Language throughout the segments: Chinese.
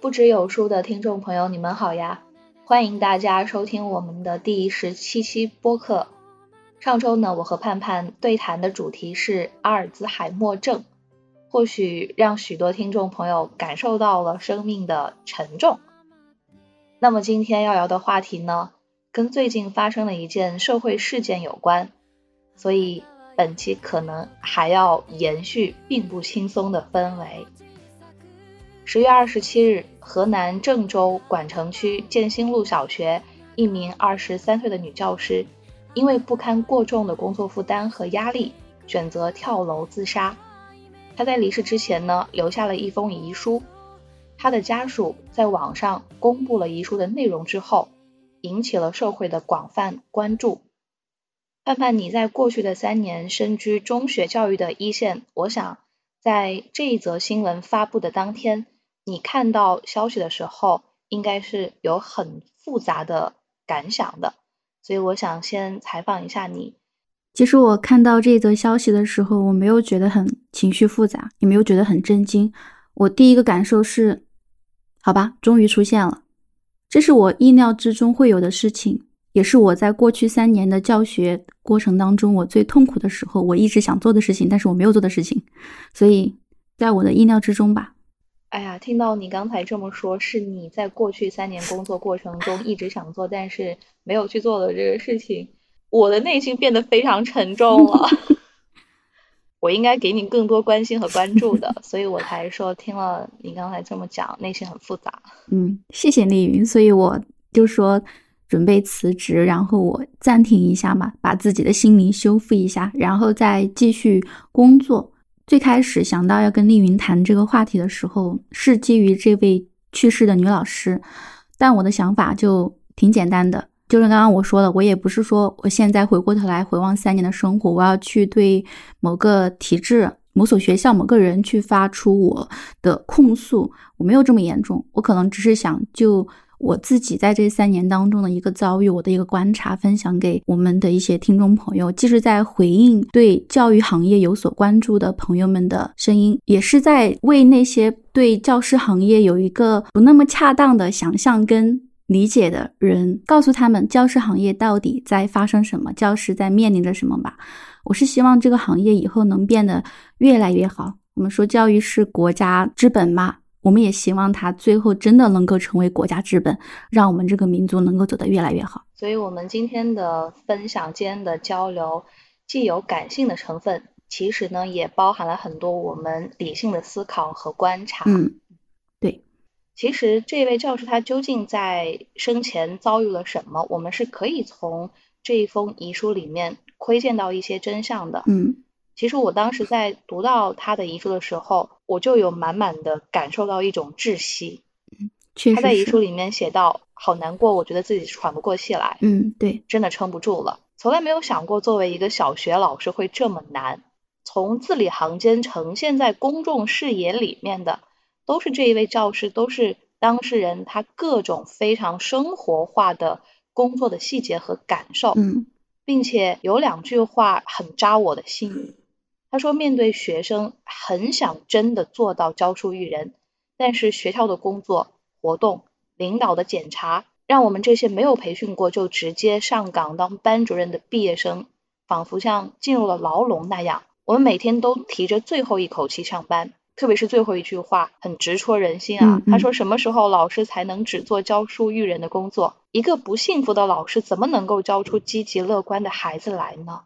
不知有书的听众朋友，你们好呀！欢迎大家收听我们的第十七期播客。上周呢，我和盼盼对谈的主题是阿尔兹海默症，或许让许多听众朋友感受到了生命的沉重。那么今天要聊的话题呢，跟最近发生的一件社会事件有关，所以本期可能还要延续并不轻松的氛围。十月二十七日，河南郑州管城区建新路小学一名二十三岁的女教师，因为不堪过重的工作负担和压力，选择跳楼自杀。她在离世之前呢，留下了一封遗书。她的家属在网上公布了遗书的内容之后，引起了社会的广泛关注。盼盼，你在过去的三年身居中学教育的一线，我想在这一则新闻发布的当天。你看到消息的时候，应该是有很复杂的感想的，所以我想先采访一下你。其实我看到这则消息的时候，我没有觉得很情绪复杂，也没有觉得很震惊。我第一个感受是，好吧，终于出现了，这是我意料之中会有的事情，也是我在过去三年的教学过程当中我最痛苦的时候，我一直想做的事情，但是我没有做的事情，所以在我的意料之中吧。哎呀，听到你刚才这么说，是你在过去三年工作过程中一直想做，但是没有去做的这个事情，我的内心变得非常沉重了。我应该给你更多关心和关注的，所以我才说听了你刚才这么讲，内心很复杂。嗯，谢谢丽云，所以我就说准备辞职，然后我暂停一下嘛，把自己的心灵修复一下，然后再继续工作。最开始想到要跟丽云谈这个话题的时候，是基于这位去世的女老师，但我的想法就挺简单的，就是刚刚我说的，我也不是说我现在回过头来回望三年的生活，我要去对某个体制、某所学校、某个人去发出我的控诉，我没有这么严重，我可能只是想就。我自己在这三年当中的一个遭遇，我的一个观察，分享给我们的一些听众朋友，既是在回应对教育行业有所关注的朋友们的声音，也是在为那些对教师行业有一个不那么恰当的想象跟理解的人，告诉他们教师行业到底在发生什么，教师在面临着什么吧。我是希望这个行业以后能变得越来越好。我们说教育是国家之本嘛。我们也希望他最后真的能够成为国家之本，让我们这个民族能够走得越来越好。所以，我们今天的分享间的交流，既有感性的成分，其实呢，也包含了很多我们理性的思考和观察。嗯，对。其实，这位教师他究竟在生前遭遇了什么？我们是可以从这一封遗书里面窥见到一些真相的。嗯。其实我当时在读到他的遗书的时候，我就有满满的感受到一种窒息。嗯，他在遗书里面写到：“好难过，我觉得自己喘不过气来。”嗯，对，真的撑不住了。从来没有想过作为一个小学老师会这么难。从字里行间呈现在公众视野里面的，都是这一位教师，都是当事人他各种非常生活化的工作的细节和感受。嗯，并且有两句话很扎我的心。他说：“面对学生，很想真的做到教书育人，但是学校的工作、活动、领导的检查，让我们这些没有培训过就直接上岗当班主任的毕业生，仿佛像进入了牢笼那样。我们每天都提着最后一口气上班，特别是最后一句话，很直戳人心啊。他说：什么时候老师才能只做教书育人的工作？一个不幸福的老师，怎么能够教出积极乐观的孩子来呢？”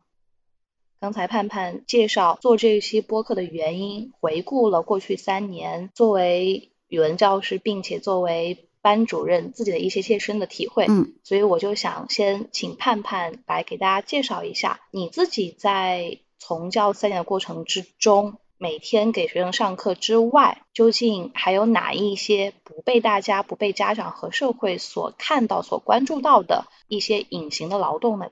刚才盼盼介绍做这一期播客的原因，回顾了过去三年作为语文教师，并且作为班主任自己的一些切身的体会。嗯，所以我就想先请盼盼来给大家介绍一下你自己在从教三年的过程之中，每天给学生上课之外，究竟还有哪一些不被大家、不被家长和社会所看到、所关注到的一些隐形的劳动呢？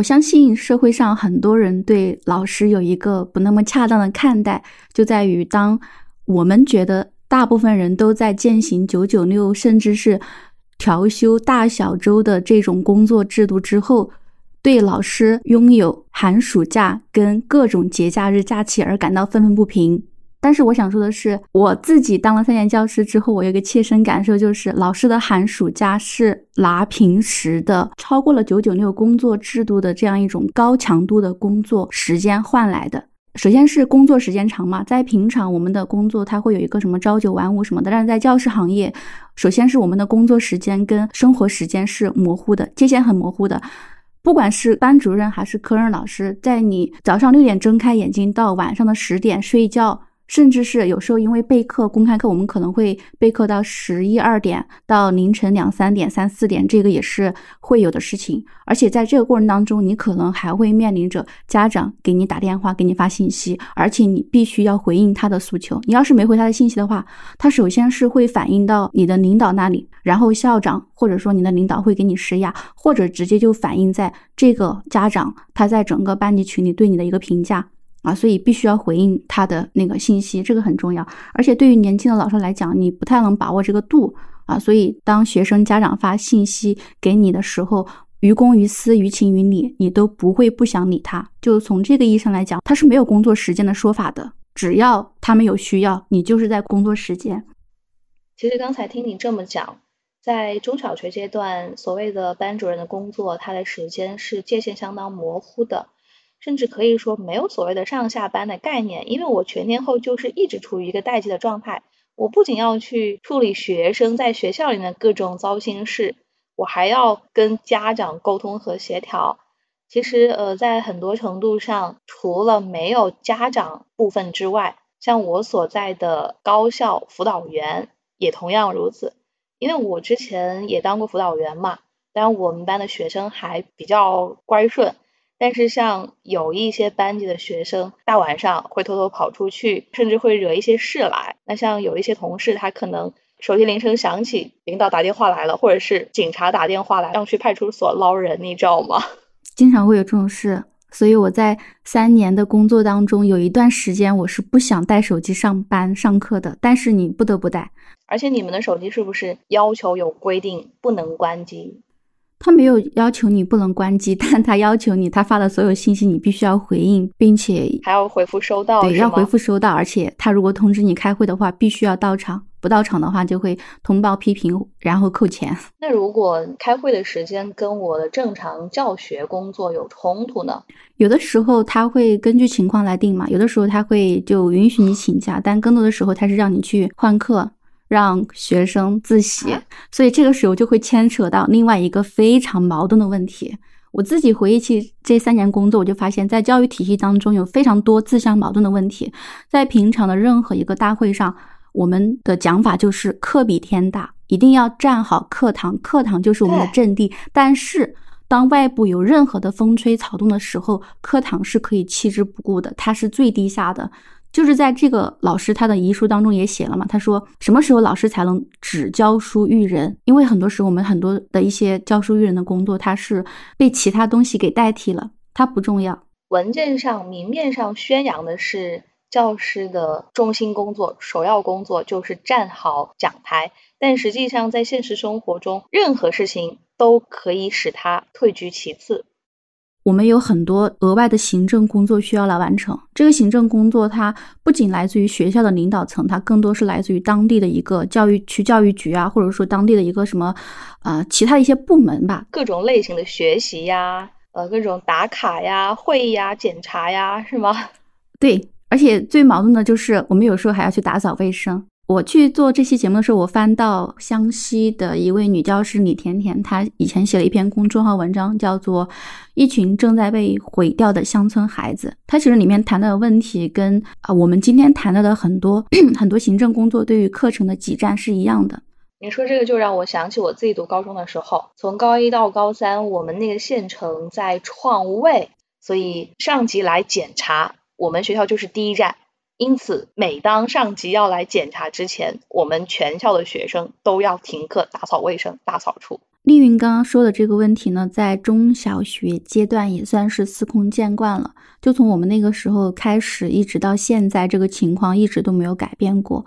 我相信社会上很多人对老师有一个不那么恰当的看待，就在于当我们觉得大部分人都在践行九九六，甚至是调休大小周的这种工作制度之后，对老师拥有寒暑假跟各种节假日假期而感到愤愤不平。但是我想说的是，我自己当了三年教师之后，我有一个切身感受，就是老师的寒暑假是拿平时的超过了九九六工作制度的这样一种高强度的工作时间换来的。首先是工作时间长嘛，在平常我们的工作它会有一个什么朝九晚五什么的，但是在教师行业，首先是我们的工作时间跟生活时间是模糊的，界限很模糊的。不管是班主任还是科任老师，在你早上六点睁开眼睛到晚上的十点睡觉。甚至是有时候因为备课，公开课我们可能会备课到十一二点，到凌晨两三点、三四点，这个也是会有的事情。而且在这个过程当中，你可能还会面临着家长给你打电话、给你发信息，而且你必须要回应他的诉求。你要是没回他的信息的话，他首先是会反映到你的领导那里，然后校长或者说你的领导会给你施压，或者直接就反映在这个家长他在整个班级群里对你的一个评价。啊，所以必须要回应他的那个信息，这个很重要。而且对于年轻的老师来讲，你不太能把握这个度啊。所以当学生家长发信息给你的时候，于公于私，于情于理，你都不会不想理他。就从这个意义上来讲，他是没有工作时间的说法的。只要他们有需要，你就是在工作时间。其实刚才听你这么讲，在中小学阶段，所谓的班主任的工作，他的时间是界限相当模糊的。甚至可以说没有所谓的上下班的概念，因为我全天候就是一直处于一个待机的状态。我不仅要去处理学生在学校里的各种糟心事，我还要跟家长沟通和协调。其实，呃，在很多程度上，除了没有家长部分之外，像我所在的高校辅导员也同样如此。因为我之前也当过辅导员嘛，当然我们班的学生还比较乖顺。但是像有一些班级的学生，大晚上会偷偷跑出去，甚至会惹一些事来。那像有一些同事，他可能手机铃声响起，领导打电话来了，或者是警察打电话来，让去派出所捞人，你知道吗？经常会有这种事，所以我在三年的工作当中，有一段时间我是不想带手机上班上课的，但是你不得不带。而且你们的手机是不是要求有规定不能关机？他没有要求你不能关机，但他要求你，他发的所有信息你必须要回应，并且还要回复收到。对，要回复收到，而且他如果通知你开会的话，必须要到场，不到场的话就会通报批评，然后扣钱。那如果开会的时间跟我的正常教学工作有冲突呢？有的时候他会根据情况来定嘛，有的时候他会就允许你请假，但更多的时候他是让你去换课。让学生自习，所以这个时候就会牵扯到另外一个非常矛盾的问题。我自己回忆起这三年工作，我就发现，在教育体系当中有非常多自相矛盾的问题。在平常的任何一个大会上，我们的讲法就是课比天大，一定要站好课堂，课堂就是我们的阵地。但是，当外部有任何的风吹草动的时候，课堂是可以弃之不顾的，它是最低下的。就是在这个老师他的遗书当中也写了嘛，他说什么时候老师才能只教书育人？因为很多时候我们很多的一些教书育人的工作，它是被其他东西给代替了，它不重要。文件上明面上宣扬的是教师的中心工作、首要工作就是站好讲台，但实际上在现实生活中，任何事情都可以使他退居其次。我们有很多额外的行政工作需要来完成。这个行政工作，它不仅来自于学校的领导层，它更多是来自于当地的一个教育区教育局啊，或者说当地的一个什么，呃，其他一些部门吧。各种类型的学习呀，呃，各种打卡呀、会议呀、检查呀，是吗？对，而且最矛盾的就是，我们有时候还要去打扫卫生。我去做这期节目的时候，我翻到湘西的一位女教师李甜甜，她以前写了一篇公众号文章，叫做《一群正在被毁掉的乡村孩子》。她其实里面谈到的问题跟啊我们今天谈到的很多 很多行政工作对于课程的挤占是一样的。你说这个就让我想起我自己读高中的时候，从高一到高三，我们那个县城在创卫，所以上级来检查，我们学校就是第一站。因此，每当上级要来检查之前，我们全校的学生都要停课打扫卫生、大扫除。丽云刚刚说的这个问题呢，在中小学阶段也算是司空见惯了。就从我们那个时候开始，一直到现在，这个情况一直都没有改变过。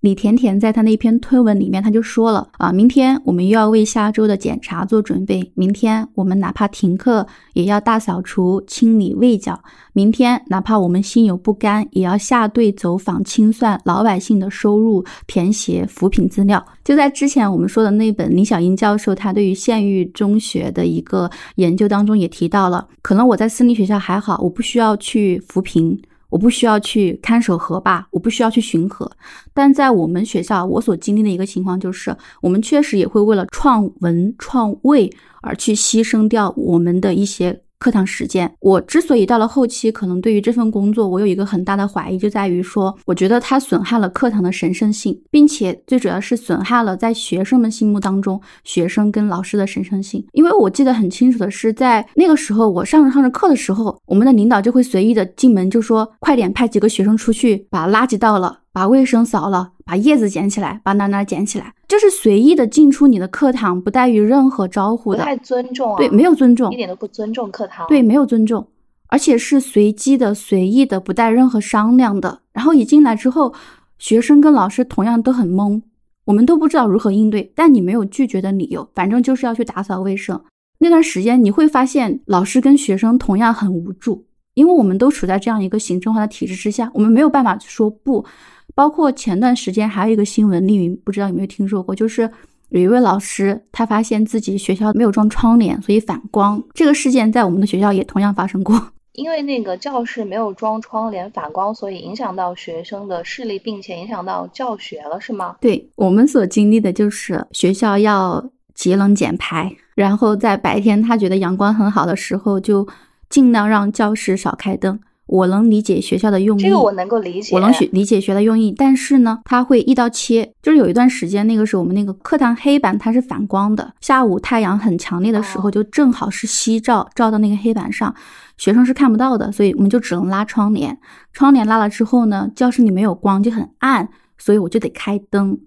李甜甜在她那篇推文里面，她就说了啊，明天我们又要为下周的检查做准备。明天我们哪怕停课，也要大扫除、清理卫角。明天哪怕我们心有不甘，也要下队走访、清算老百姓的收入，填写扶贫资料。就在之前我们说的那本李小英教授他对于县域中学的一个研究当中也提到了，可能我在私立学校还好，我不需要去扶贫。我不需要去看守河坝，我不需要去巡河，但在我们学校，我所经历的一个情况就是，我们确实也会为了创文创味而去牺牲掉我们的一些。课堂时间，我之所以到了后期，可能对于这份工作，我有一个很大的怀疑，就在于说，我觉得它损害了课堂的神圣性，并且最主要是损害了在学生们心目当中学生跟老师的神圣性。因为我记得很清楚的是，在那个时候，我上着上着课的时候，我们的领导就会随意的进门，就说快点派几个学生出去把垃圾倒了。把卫生扫了，把叶子捡起来，把哪哪捡起来，就是随意的进出你的课堂，不带于任何招呼的，不太尊重啊。对，没有尊重，一点都不尊重课堂。对，没有尊重，而且是随机的、随意的，不带任何商量的。然后一进来之后，学生跟老师同样都很懵，我们都不知道如何应对。但你没有拒绝的理由，反正就是要去打扫卫生。那段时间你会发现，老师跟学生同样很无助，因为我们都处在这样一个行政化的体制之下，我们没有办法说不。包括前段时间还有一个新闻，丽云不知道有没有听说过，就是有一位老师，他发现自己学校没有装窗帘，所以反光。这个事件在我们的学校也同样发生过。因为那个教室没有装窗帘反光，所以影响到学生的视力，并且影响到教学了，是吗？对我们所经历的就是学校要节能减排，然后在白天他觉得阳光很好的时候，就尽量让教室少开灯。我能理解学校的用意，这个我能够理解，我能学理解学的用意，但是呢，他会一刀切，就是有一段时间，那个时候我们那个课堂黑板它是反光的，下午太阳很强烈的时候，就正好是夕照照到那个黑板上，学生是看不到的，所以我们就只能拉窗帘，窗帘拉了之后呢，教室里没有光就很暗，所以我就得开灯。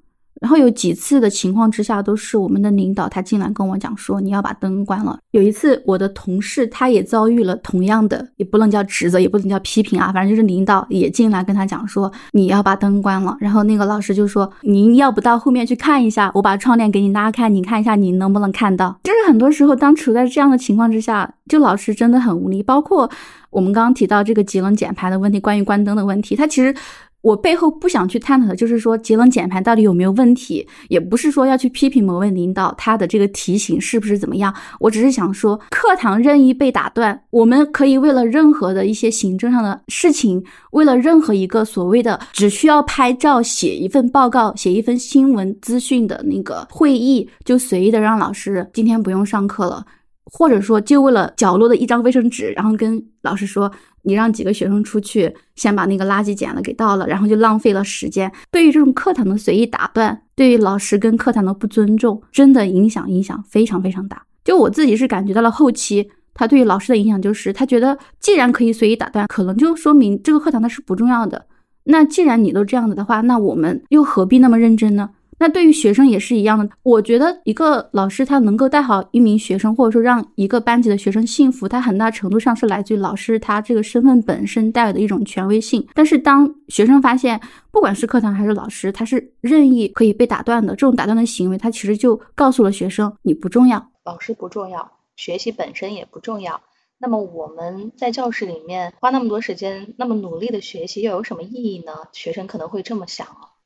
然后有几次的情况之下，都是我们的领导他进来跟我讲说，你要把灯关了。有一次我的同事他也遭遇了同样的，也不能叫指责，也不能叫批评啊，反正就是领导也进来跟他讲说，你要把灯关了。然后那个老师就说，您要不到后面去看一下，我把窗帘给你拉开，你看一下你能不能看到。就是很多时候当处在这样的情况之下，就老师真的很无力。包括我们刚刚提到这个节能减排的问题，关于关灯的问题，他其实。我背后不想去探讨的就是说节能减排到底有没有问题，也不是说要去批评某位领导他的这个提醒是不是怎么样。我只是想说，课堂任意被打断，我们可以为了任何的一些行政上的事情，为了任何一个所谓的只需要拍照、写一份报告、写一份新闻资讯的那个会议，就随意的让老师今天不用上课了，或者说就为了角落的一张卫生纸，然后跟老师说。你让几个学生出去，先把那个垃圾捡了给倒了，然后就浪费了时间。对于这种课堂的随意打断，对于老师跟课堂的不尊重，真的影响影响非常非常大。就我自己是感觉到了后期，他对于老师的影响就是，他觉得既然可以随意打断，可能就说明这个课堂它是不重要的。那既然你都这样子的话，那我们又何必那么认真呢？那对于学生也是一样的，我觉得一个老师他能够带好一名学生，或者说让一个班级的学生幸福，他很大程度上是来自于老师他这个身份本身带有的一种权威性。但是当学生发现，不管是课堂还是老师，他是任意可以被打断的，这种打断的行为，他其实就告诉了学生你不重要，老师不重要，学习本身也不重要。那么我们在教室里面花那么多时间，那么努力的学习又有什么意义呢？学生可能会这么想啊，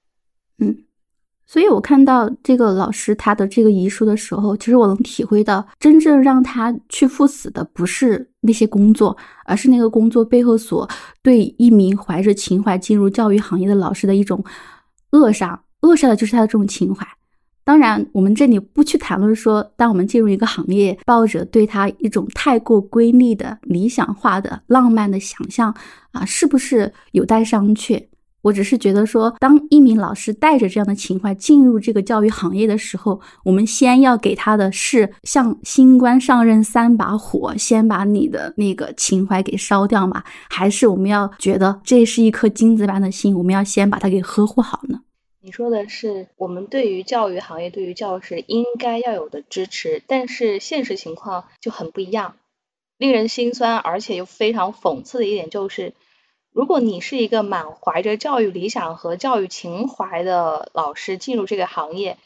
嗯。所以我看到这个老师他的这个遗书的时候，其实我能体会到，真正让他去赴死的不是那些工作，而是那个工作背后所对一名怀着情怀进入教育行业的老师的一种扼杀。扼杀的就是他的这种情怀。当然，我们这里不去谈论说，当我们进入一个行业，抱着对他一种太过瑰丽的、理想化的、浪漫的想象啊，是不是有待商榷？我只是觉得说，当一名老师带着这样的情怀进入这个教育行业的时候，我们先要给他的是像新官上任三把火，先把你的那个情怀给烧掉吗？还是我们要觉得这是一颗金子般的心，我们要先把它给呵护好呢？你说的是我们对于教育行业、对于教师应该要有的支持，但是现实情况就很不一样，令人心酸，而且又非常讽刺的一点就是。如果你是一个满怀着教育理想和教育情怀的老师进入这个行业，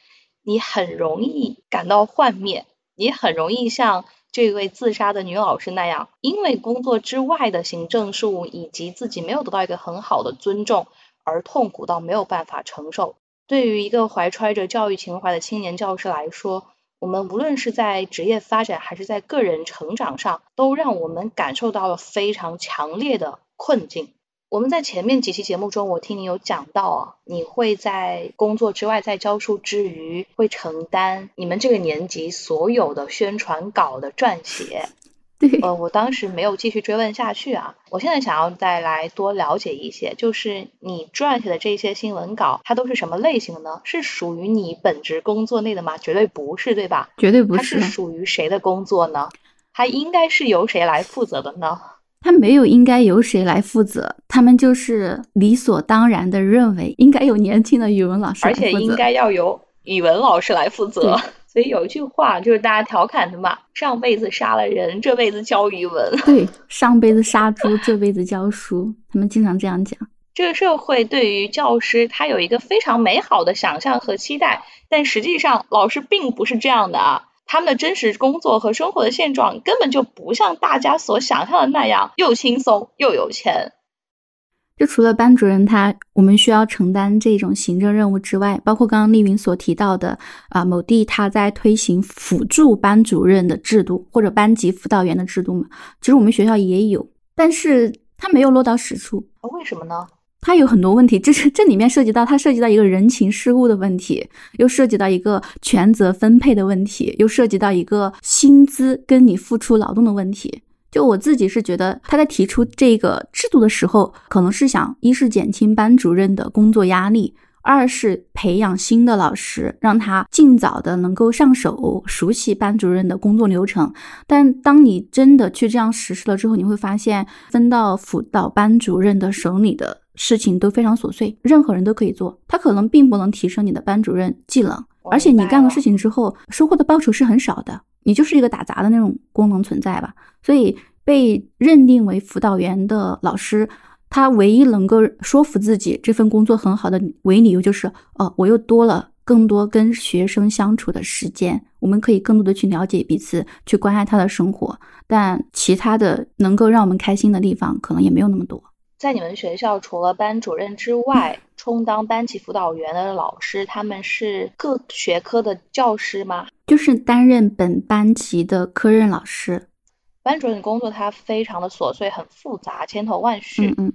你很容易感到幻灭，你很容易像这位自杀的女老师那样，因为工作之外的行政事务以及自己没有得到一个很好的尊重而痛苦到没有办法承受。对于一个怀揣着教育情怀的青年教师来说，我们无论是在职业发展还是在个人成长上，都让我们感受到了非常强烈的困境。我们在前面几期节目中，我听你有讲到啊，你会在工作之外，在教书之余，会承担你们这个年级所有的宣传稿的撰写。对，呃，我当时没有继续追问下去啊，我现在想要再来多了解一些，就是你撰写的这些新闻稿，它都是什么类型的呢？是属于你本职工作内的吗？绝对不是，对吧？绝对不是。它是属于谁的工作呢？它应该是由谁来负责的呢？他没有应该由谁来负责，他们就是理所当然的认为应该由年轻的语文老师而且应该要由语文老师来负责。所以有一句话就是大家调侃的嘛：上辈子杀了人，这辈子教语文。对，上辈子杀猪，这辈子教书。他们经常这样讲。这个社会对于教师，他有一个非常美好的想象和期待，但实际上老师并不是这样的啊。他们的真实工作和生活的现状根本就不像大家所想象的那样又轻松又有钱。就除了班主任他我们需要承担这种行政任务之外，包括刚刚丽云所提到的啊，某地他在推行辅助班主任的制度或者班级辅导员的制度嘛，其实我们学校也有，但是他没有落到实处。为什么呢？它有很多问题，这是这里面涉及到它涉及到一个人情世故的问题，又涉及到一个权责分配的问题，又涉及到一个薪资跟你付出劳动的问题。就我自己是觉得，他在提出这个制度的时候，可能是想一是减轻班主任的工作压力，二是培养新的老师，让他尽早的能够上手，熟悉班主任的工作流程。但当你真的去这样实施了之后，你会发现分到辅导班主任的手里的。事情都非常琐碎，任何人都可以做，他可能并不能提升你的班主任技能，而且你干了事情之后收获的报酬是很少的，你就是一个打杂的那种功能存在吧。所以被认定为辅导员的老师，他唯一能够说服自己这份工作很好的唯理由就是，哦，我又多了更多跟学生相处的时间，我们可以更多的去了解彼此，去关爱他的生活。但其他的能够让我们开心的地方，可能也没有那么多。在你们学校，除了班主任之外，充当班级辅导员的老师，他们是各学科的教师吗？就是担任本班级的科任老师。班主任工作他非常的琐碎，很复杂，千头万绪。嗯嗯。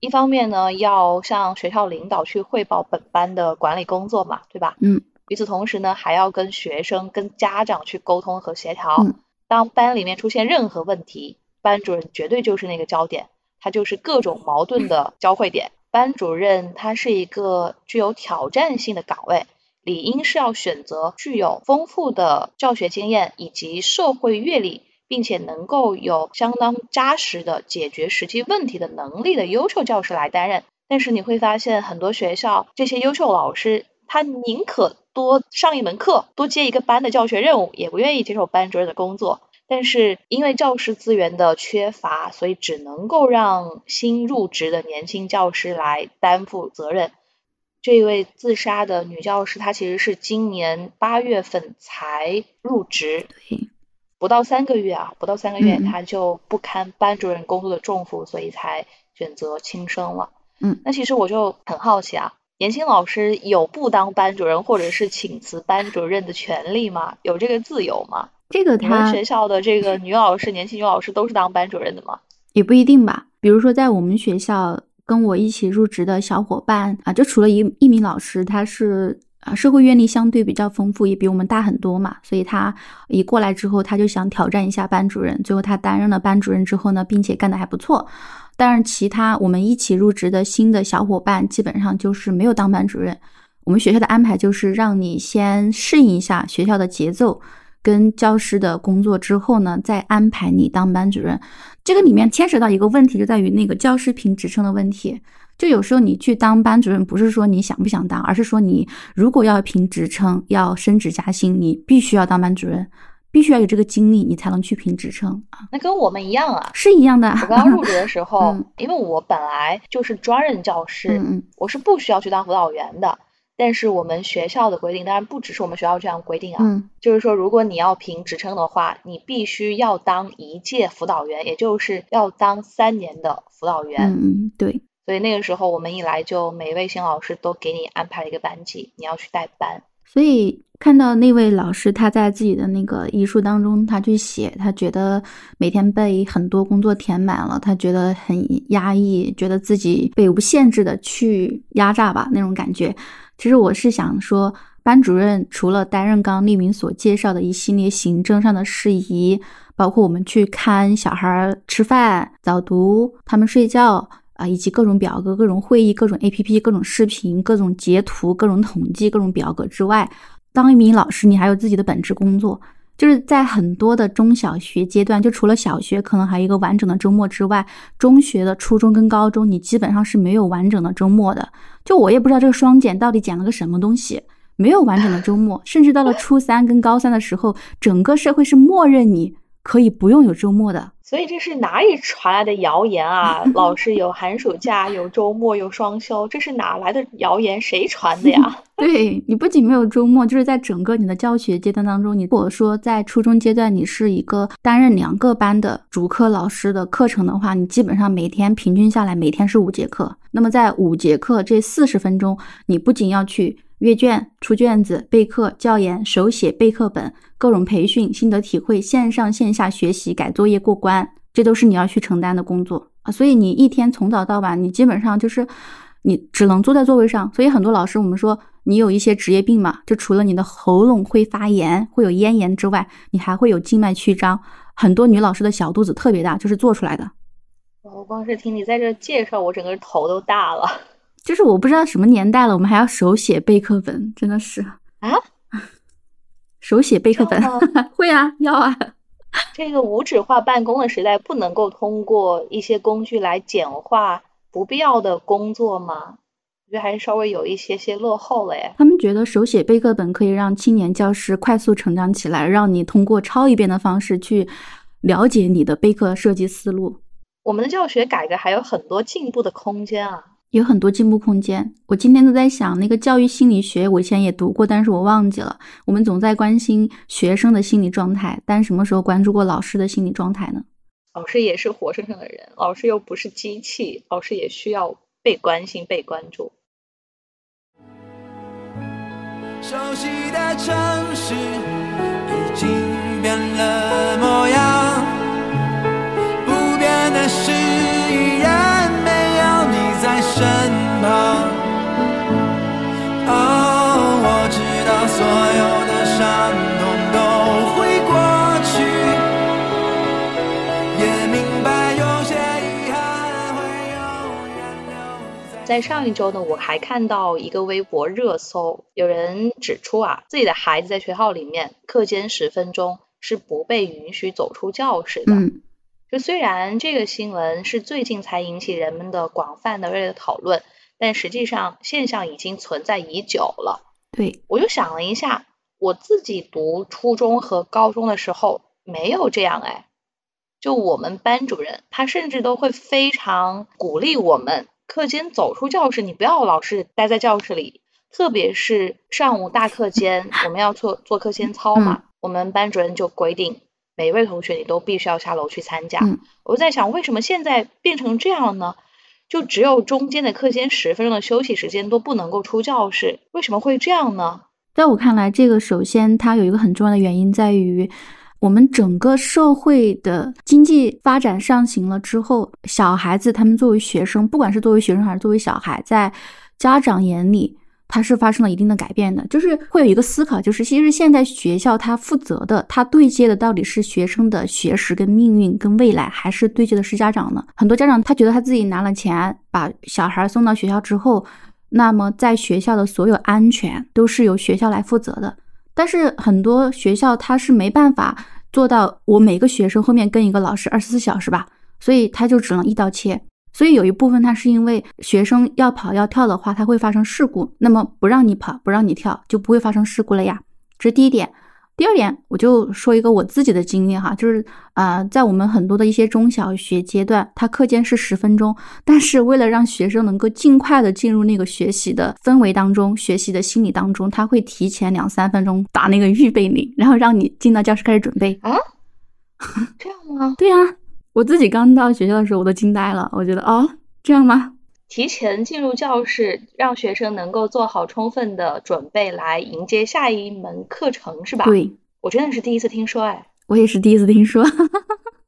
一方面呢，要向学校领导去汇报本班的管理工作嘛，对吧？嗯。与此同时呢，还要跟学生、跟家长去沟通和协调。嗯。当班里面出现任何问题，班主任绝对就是那个焦点。他就是各种矛盾的交汇点。班主任他是一个具有挑战性的岗位，理应是要选择具有丰富的教学经验以及社会阅历，并且能够有相当扎实的解决实际问题的能力的优秀教师来担任。但是你会发现，很多学校这些优秀老师，他宁可多上一门课，多接一个班的教学任务，也不愿意接受班主任的工作。但是因为教师资源的缺乏，所以只能够让新入职的年轻教师来担负责任。这一位自杀的女教师，她其实是今年八月份才入职，不到三个月啊，不到三个月，她就不堪班主任工作的重负，所以才选择轻生了。嗯，那其实我就很好奇啊，年轻老师有不当班主任或者是请辞班主任的权利吗？有这个自由吗？这个他学校的这个女老师，年轻女老师都是当班主任的吗？也不一定吧。比如说，在我们学校跟我一起入职的小伙伴啊，就除了一一名老师，他是啊社会阅历相对比较丰富，也比我们大很多嘛，所以他一过来之后，他就想挑战一下班主任。最后他担任了班主任之后呢，并且干得还不错。但是其他我们一起入职的新的小伙伴，基本上就是没有当班主任。我们学校的安排就是让你先适应一下学校的节奏。跟教师的工作之后呢，再安排你当班主任。这个里面牵扯到一个问题，就在于那个教师评职称的问题。就有时候你去当班主任，不是说你想不想当，而是说你如果要评职称、要升职加薪，你必须要当班主任。必须要有这个经历，你才能去评职称啊。那跟我们一样啊，是一样的。我刚入职的时 候，嗯因为我本来就是专任教师，嗯嗯我是不需要去当辅导员的。但是我们学校的规定，当然不只是我们学校这样规定啊，嗯就是说，如果你要评职称的话，你必须要当一届辅导员，也就是要当三年的辅导员。嗯嗯，对，所以那个时候我们一来就每一位新老师都给你安排了一个班级，你要去带班。所以看到那位老师他在自己的那个遗书当中，他去写，他觉得每天被很多工作填满了，他觉得很压抑，觉得自己被无限制的去压榨吧那种感觉。其实我是想说，班主任除了担任刚刚丽明所介绍的一系列行政上的事宜，包括我们去看小孩儿吃饭、早读、他们睡觉啊，以及各种表格、各种会议、各种 APP、各种视频、各种截图、各种统计、各种表格之外，当一名老师，你还有自己的本职工作。就是在很多的中小学阶段，就除了小学可能还有一个完整的周末之外，中学的初中跟高中，你基本上是没有完整的周末的。就我也不知道这个双减到底减了个什么东西，没有完整的周末，甚至到了初三跟高三的时候，整个社会是默认你可以不用有周末的。所以这是哪里传来的谣言啊？老师有寒暑假，有周末，有双休，这是哪来的谣言？谁传的呀？对你不仅没有周末，就是在整个你的教学阶段当中，你如果说在初中阶段你是一个担任两个班的主课老师的课程的话，你基本上每天平均下来每天是五节课。那么在五节课这四十分钟，你不仅要去阅卷、出卷子、备课、教研、手写备课本、各种培训、心得体会、线上线下学习、改作业、过关，这都是你要去承担的工作啊。所以你一天从早到晚，你基本上就是你只能坐在座位上。所以很多老师我们说。你有一些职业病嘛？就除了你的喉咙会发炎、会有咽炎之外，你还会有静脉曲张。很多女老师的小肚子特别大，就是做出来的。我光是听你在这介绍，我整个头都大了。就是我不知道什么年代了，我们还要手写备课本，真的是啊！手写备课本 会啊，要啊。这个无纸化办公的时代，不能够通过一些工具来简化不必要的工作吗？我觉得还是稍微有一些些落后了耶。他们觉得手写备课本可以让青年教师快速成长起来，让你通过抄一遍的方式去了解你的备课设计思路。我们的教学改革还有很多进步的空间啊，有很多进步空间。我今天都在想，那个教育心理学，我以前也读过，但是我忘记了。我们总在关心学生的心理状态，但什么时候关注过老师的心理状态呢？老师也是活生生的人，老师又不是机器，老师也需要被关心、被关注。熟悉的城市已经变了模样，在。上一周呢，我还看到一个微博热搜，有人指出啊，自己的孩子在学校里面课间十分钟是不被允许走出教室的。嗯就虽然这个新闻是最近才引起人们的广泛的热烈讨论，但实际上现象已经存在已久了。对，我就想了一下，我自己读初中和高中的时候没有这样哎，就我们班主任他甚至都会非常鼓励我们课间走出教室，你不要老是待在教室里，特别是上午大课间我们要做做课间操嘛，我们班主任就规定每一位同学你都必须要下楼去参加。嗯我在想，为什么现在变成这样了呢？就只有中间的课间十分钟的休息时间都不能够出教室，为什么会这样呢？在我看来，这个首先它有一个很重要的原因在于，我们整个社会的经济发展上行了之后，小孩子他们作为学生，不管是作为学生还是作为小孩，在家长眼里，他是发生了一定的改变的。就是会有一个思考，就是其实现在学校他负责的，他对接的到底是学生的学识跟命运跟未来，还是对接的是家长呢？很多家长他觉得他自己拿了钱，把小孩送到学校之后。那么，在学校的所有安全都是由学校来负责的。但是很多学校它是没办法做到，我每个学生后面跟一个老师二十四小时吧，所以他就只能一刀切。所以有一部分它是因为学生要跑要跳的话，它会发生事故。那么不让你跑，不让你跳，就不会发生事故了呀。这是第一点。第二点，我就说一个我自己的经历哈，就是啊，在我们很多的一些中小学阶段，它课间是十分钟，但是为了让学生能够尽快的进入那个学习的氛围当中、学习的心理当中，他会提前两三分钟打那个预备铃，然后让你进到教室开始准备啊？这样吗？对呀，我自己刚到学校的时候我都惊呆了，我觉得哦，这样吗？提前进入教室，让学生能够做好充分的准备来迎接下一门课程，是吧？对，我真的是第一次听说，哎，我也是第一次听说。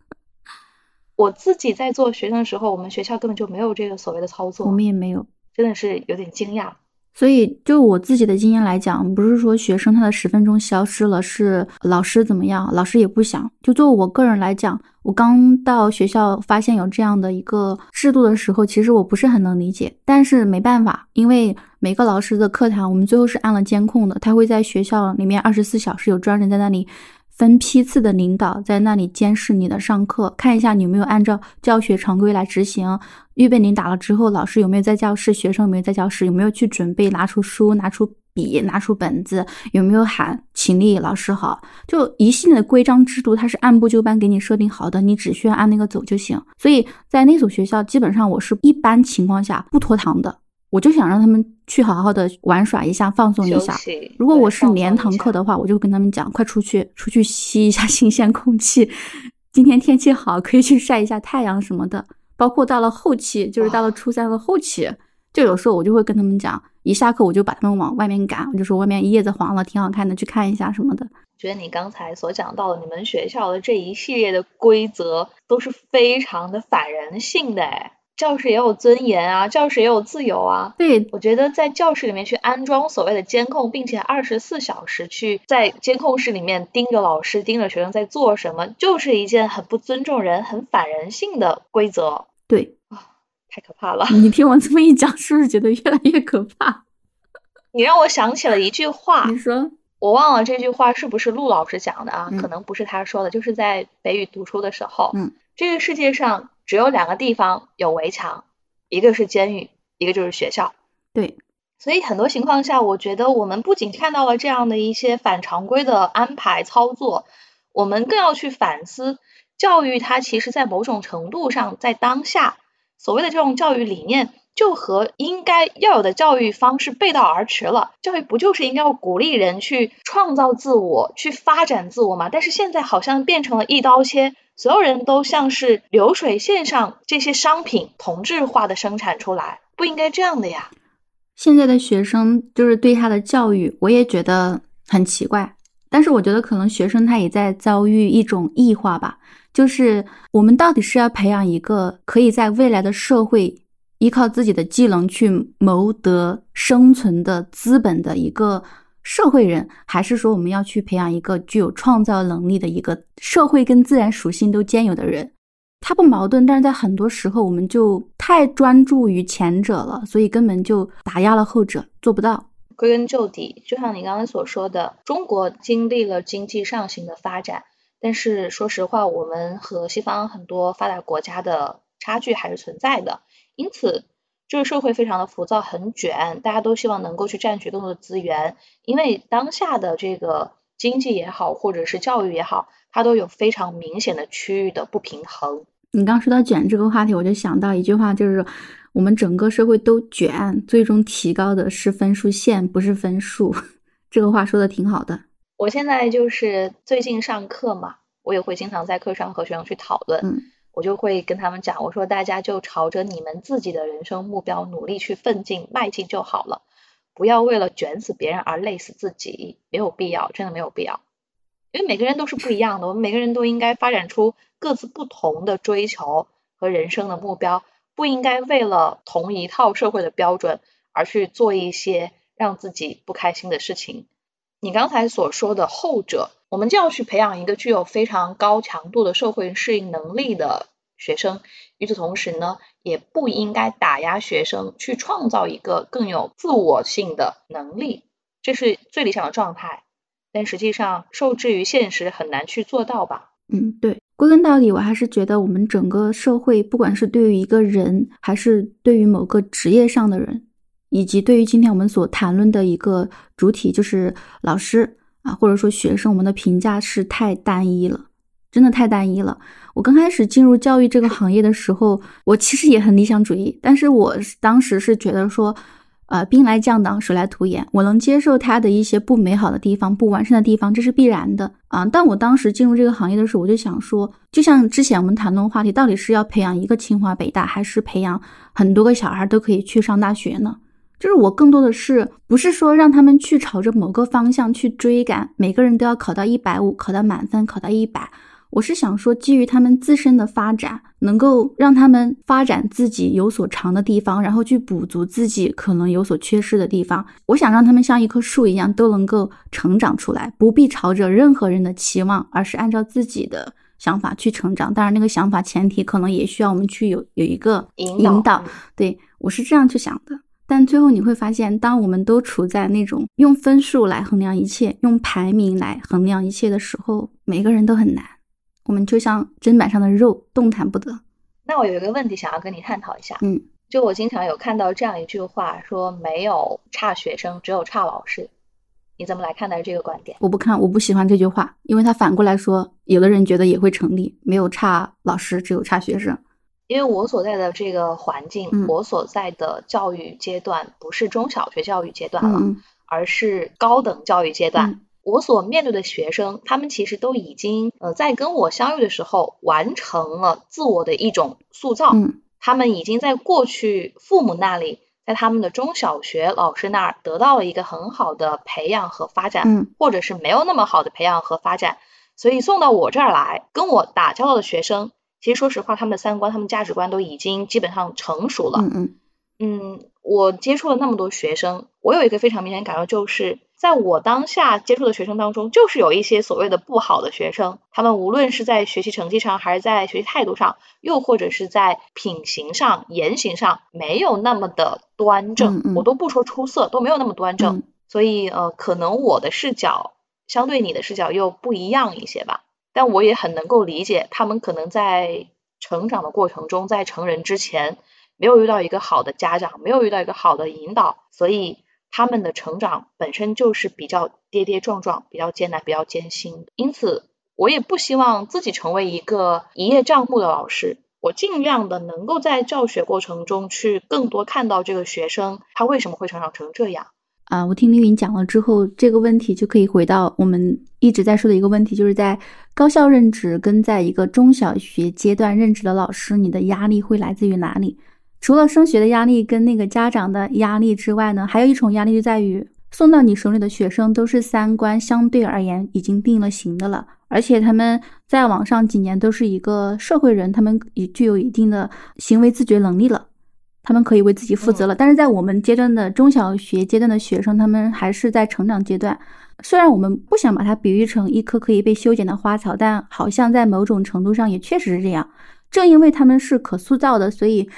我自己在做学生的时候，我们学校根本就没有这个所谓的操作，我们也没有，真的是有点惊讶。所以，就我自己的经验来讲，不是说学生他的十分钟消失了，是老师怎么样，老师也不想。就作为我个人来讲，我刚到学校发现有这样的一个制度的时候，其实我不是很能理解。但是没办法，因为每个老师的课堂我们最后是按了监控的，他会在学校里面二十四小时有专人在那里。分批次的领导在那里监视你的上课，看一下你有没有按照教学常规来执行。预备铃打了之后，老师有没有在教室？学生有没有在教室？有没有去准备？拿出书，拿出笔，拿出本子？有没有喊起立？老师好？就一系列的规章制度，它是按部就班给你设定好的，你只需要按那个走就行。所以在那所学校，基本上我是一般情况下不拖堂的。我就想让他们去好好的玩耍一下，放松一下。如果我是连堂课的话，我就跟他们讲，快出去，出去吸一下 新鲜空气。今天天气好，可以去晒一下太阳什么的。包括到了后期，就是到了初三的后期，就有时候我就会跟他们讲，一下课我就把他们往外面赶，我就说外面叶子黄了，挺好看的，去看一下什么的。觉得你刚才所讲到的，你们学校的这一系列的规则都是非常的反人性的，哎。教室也有尊严啊，教室也有自由啊。对，我觉得在教室里面去安装所谓的监控，并且二十四小时去在监控室里面盯着老师、盯着学生在做什么，就是一件很不尊重人、很反人性的规则。对啊，太可怕了！你听我这么一讲，是不是觉得越来越可怕？你让我想起了一句话。你说，我忘了这句话是不是陆老师讲的啊？可能不是他说的，就是在北语读书的时候。嗯，这个世界上。只有两个地方有围墙，一个是监狱，一个就是学校。对，所以很多情况下，我觉得我们不仅看到了这样的一些反常规的安排操作，我们更要去反思，教育它其实在某种程度上，在当下所谓的这种教育理念，就和应该要有的教育方式背道而驰了。教育不就是应该要鼓励人去创造自我，去发展自我吗？但是现在好像变成了一刀切。所有人都像是流水线上这些商品同质化的生产出来，不应该这样的呀。现在的学生就是对他的教育，我也觉得很奇怪。但是我觉得可能学生他也在遭遇一种异化吧，就是我们到底是要培养一个可以在未来的社会依靠自己的技能去谋得生存的资本的一个。社会人，还是说我们要去培养一个具有创造能力的一个社会跟自然属性都兼有的人？他不矛盾，但是在很多时候我们就太专注于前者了，所以根本就打压了后者，做不到。归根究底，就像你刚才所说的，中国经历了经济上行的发展，但是说实话，我们和西方很多发达国家的差距还是存在的，因此。这个社会非常的浮躁，很卷，大家都希望能够去占据更多的资源，因为当下的这个经济也好，或者是教育也好，它都有非常明显的区域的不平衡。你刚说到卷这个话题，我就想到一句话，就是我们整个社会都卷，最终提高的是分数线，不是分数。这个话说的挺好的。我现在就是最近上课嘛，我也会经常在课上和学生去讨论。嗯。我就会跟他们讲，我说大家就朝着你们自己的人生目标努力去奋进迈进就好了，不要为了卷死别人而累死自己，没有必要，真的没有必要。因为每个人都是不一样的，我们每个人都应该发展出各自不同的追求和人生的目标，不应该为了同一套社会的标准而去做一些让自己不开心的事情。你刚才所说的后者。我们就要去培养一个具有非常高强度的社会适应能力的学生。与此同时呢，也不应该打压学生去创造一个更有自我性的能力，这是最理想的状态。但实际上，受制于现实，很难去做到吧？嗯，对。归根到底，我还是觉得我们整个社会，不管是对于一个人，还是对于某个职业上的人，以及对于今天我们所谈论的一个主体，就是老师。啊，或者说学生，我们的评价是太单一了，真的太单一了。我刚开始进入教育这个行业的时候，我其实也很理想主义，但是我当时是觉得说。呃，兵来将挡，水来土掩。我能接受它的一些不美好的地方、不完善的地方，这是必然的啊。但我当时进入这个行业的时候，我就想说，就像之前我们谈论话题，到底是要培养一个清华北大，还是培养很多个小孩都可以去上大学呢？就是我更多的是不是说让他们去朝着某个方向去追赶，每个人都要考到一百五，考到满分，考到一百。我是想说，基于他们自身的发展，能够让他们发展自己有所长的地方，然后去补足自己可能有所缺失的地方。我想让他们像一棵树一样，都能够成长出来，不必朝着任何人的期望，而是按照自己的想法去成长。当然，那个想法前提可能也需要我们去有有一个引导。对我是这样去想的。但最后你会发现，当我们都处在那种用分数来衡量一切、用排名来衡量一切的时候，每个人都很难。我们就像砧板上的肉，动弹不得。那我有一个问题想要跟你探讨一下，嗯，就我经常有看到这样一句话，说没有差学生，只有差老师。你怎么来看待这个观点？我不看，我不喜欢这句话，因为他反过来说，有的人觉得也会成立，没有差老师，只有差学生。因为我所在的这个环境，我所在的教育阶段不是中小学教育阶段了，而是高等教育阶段。我所面对的学生，他们其实都已经呃在跟我相遇的时候完成了自我的一种塑造。嗯，他们已经在过去父母那里，在他们的中小学老师那儿得到了一个很好的培养和发展，嗯，或者是没有那么好的培养和发展，所以送到我这儿来跟我打交道的学生，其实说实话，他们的三观、他们价值观都已经基本上成熟了。嗯嗯嗯，我接触了那么多学生，我有一个非常明显感受就是。在我当下接触的学生当中，就是有一些所谓的不好的学生，他们无论是在学习成绩上，还是在学习态度上，又或者是在品行上、言行上，没有那么的端正。我都不说出色，都没有那么端正。所以，呃，可能我的视角相对你的视角又不一样一些吧。但我也很能够理解，他们可能在成长的过程中，在成人之前，没有遇到一个好的家长，没有遇到一个好的引导，所以。他们的成长本身就是比较跌跌撞撞、比较艰难、比较艰辛，因此我也不希望自己成为一个一叶障目的老师。我尽量的能够在教学过程中去更多看到这个学生他为什么会成长成这样。啊，我听凌云讲了之后，这个问题就可以回到我们一直在说的一个问题，就是在高校任职跟在一个中小学阶段任职的老师，你的压力会来自于哪里？除了升学的压力跟那个家长的压力之外呢，还有一重压力就在于送到你手里的学生都是三观相对而言已经定了型的了，而且他们在网上几年都是一个社会人，他们也具有一定的行为自觉能力了，他们可以为自己负责了。但是在我们阶段的中小学阶段的学生，他们还是在成长阶段。虽然我们不想把它比喻成一棵可以被修剪的花草，但好像在某种程度上也确实是这样。正因为他们是可塑造的，所以。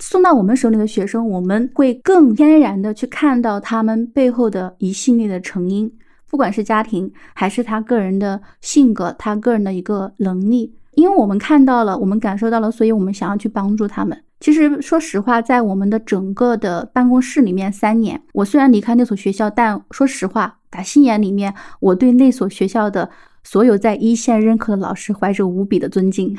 送到我们手里的学生，我们会更天然的去看到他们背后的一系列的成因，不管是家庭还是他个人的性格，他个人的一个能力，因为我们看到了，我们感受到了，所以我们想要去帮助他们。其实说实话，在我们的整个的办公室里面，三年，我虽然离开那所学校，但说实话，打心眼里面，我对那所学校的所有在一线任课的老师怀着无比的尊敬。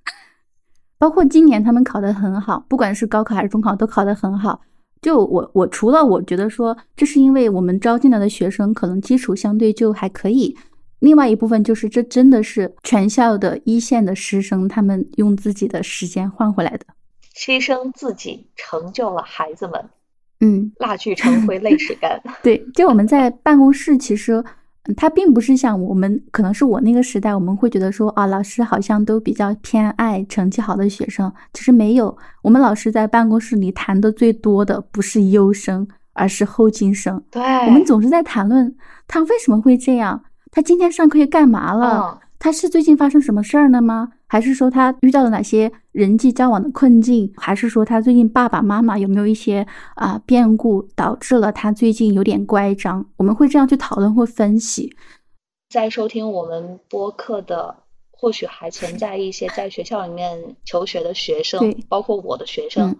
包括今年他们考得很好，不管是高考还是中考都考得很好。就我我除了我觉得说这是因为我们招进来的学生可能基础相对就还可以，另外一部分就是这真的是全校的一线的师生他们用自己的时间换回来的，牺牲自己成就了孩子们。嗯，蜡炬成灰泪始干。对，就我们在办公室其实。他并不是像我们，可能是我那个时代，我们会觉得说啊，老师好像都比较偏爱成绩好的学生。其实没有，我们老师在办公室里谈的最多的不是优生，而是后进生。对，我们总是在谈论他为什么会这样，他今天上课又干嘛了。他是最近发生什么事儿了吗？还是说他遇到了哪些人际交往的困境？还是说他最近爸爸妈妈有没有一些啊变故导致了他最近有点乖张？我们会这样去讨论或分析。在收听我们播客的，或许还存在一些在学校里面求学的学生，包括我的学生。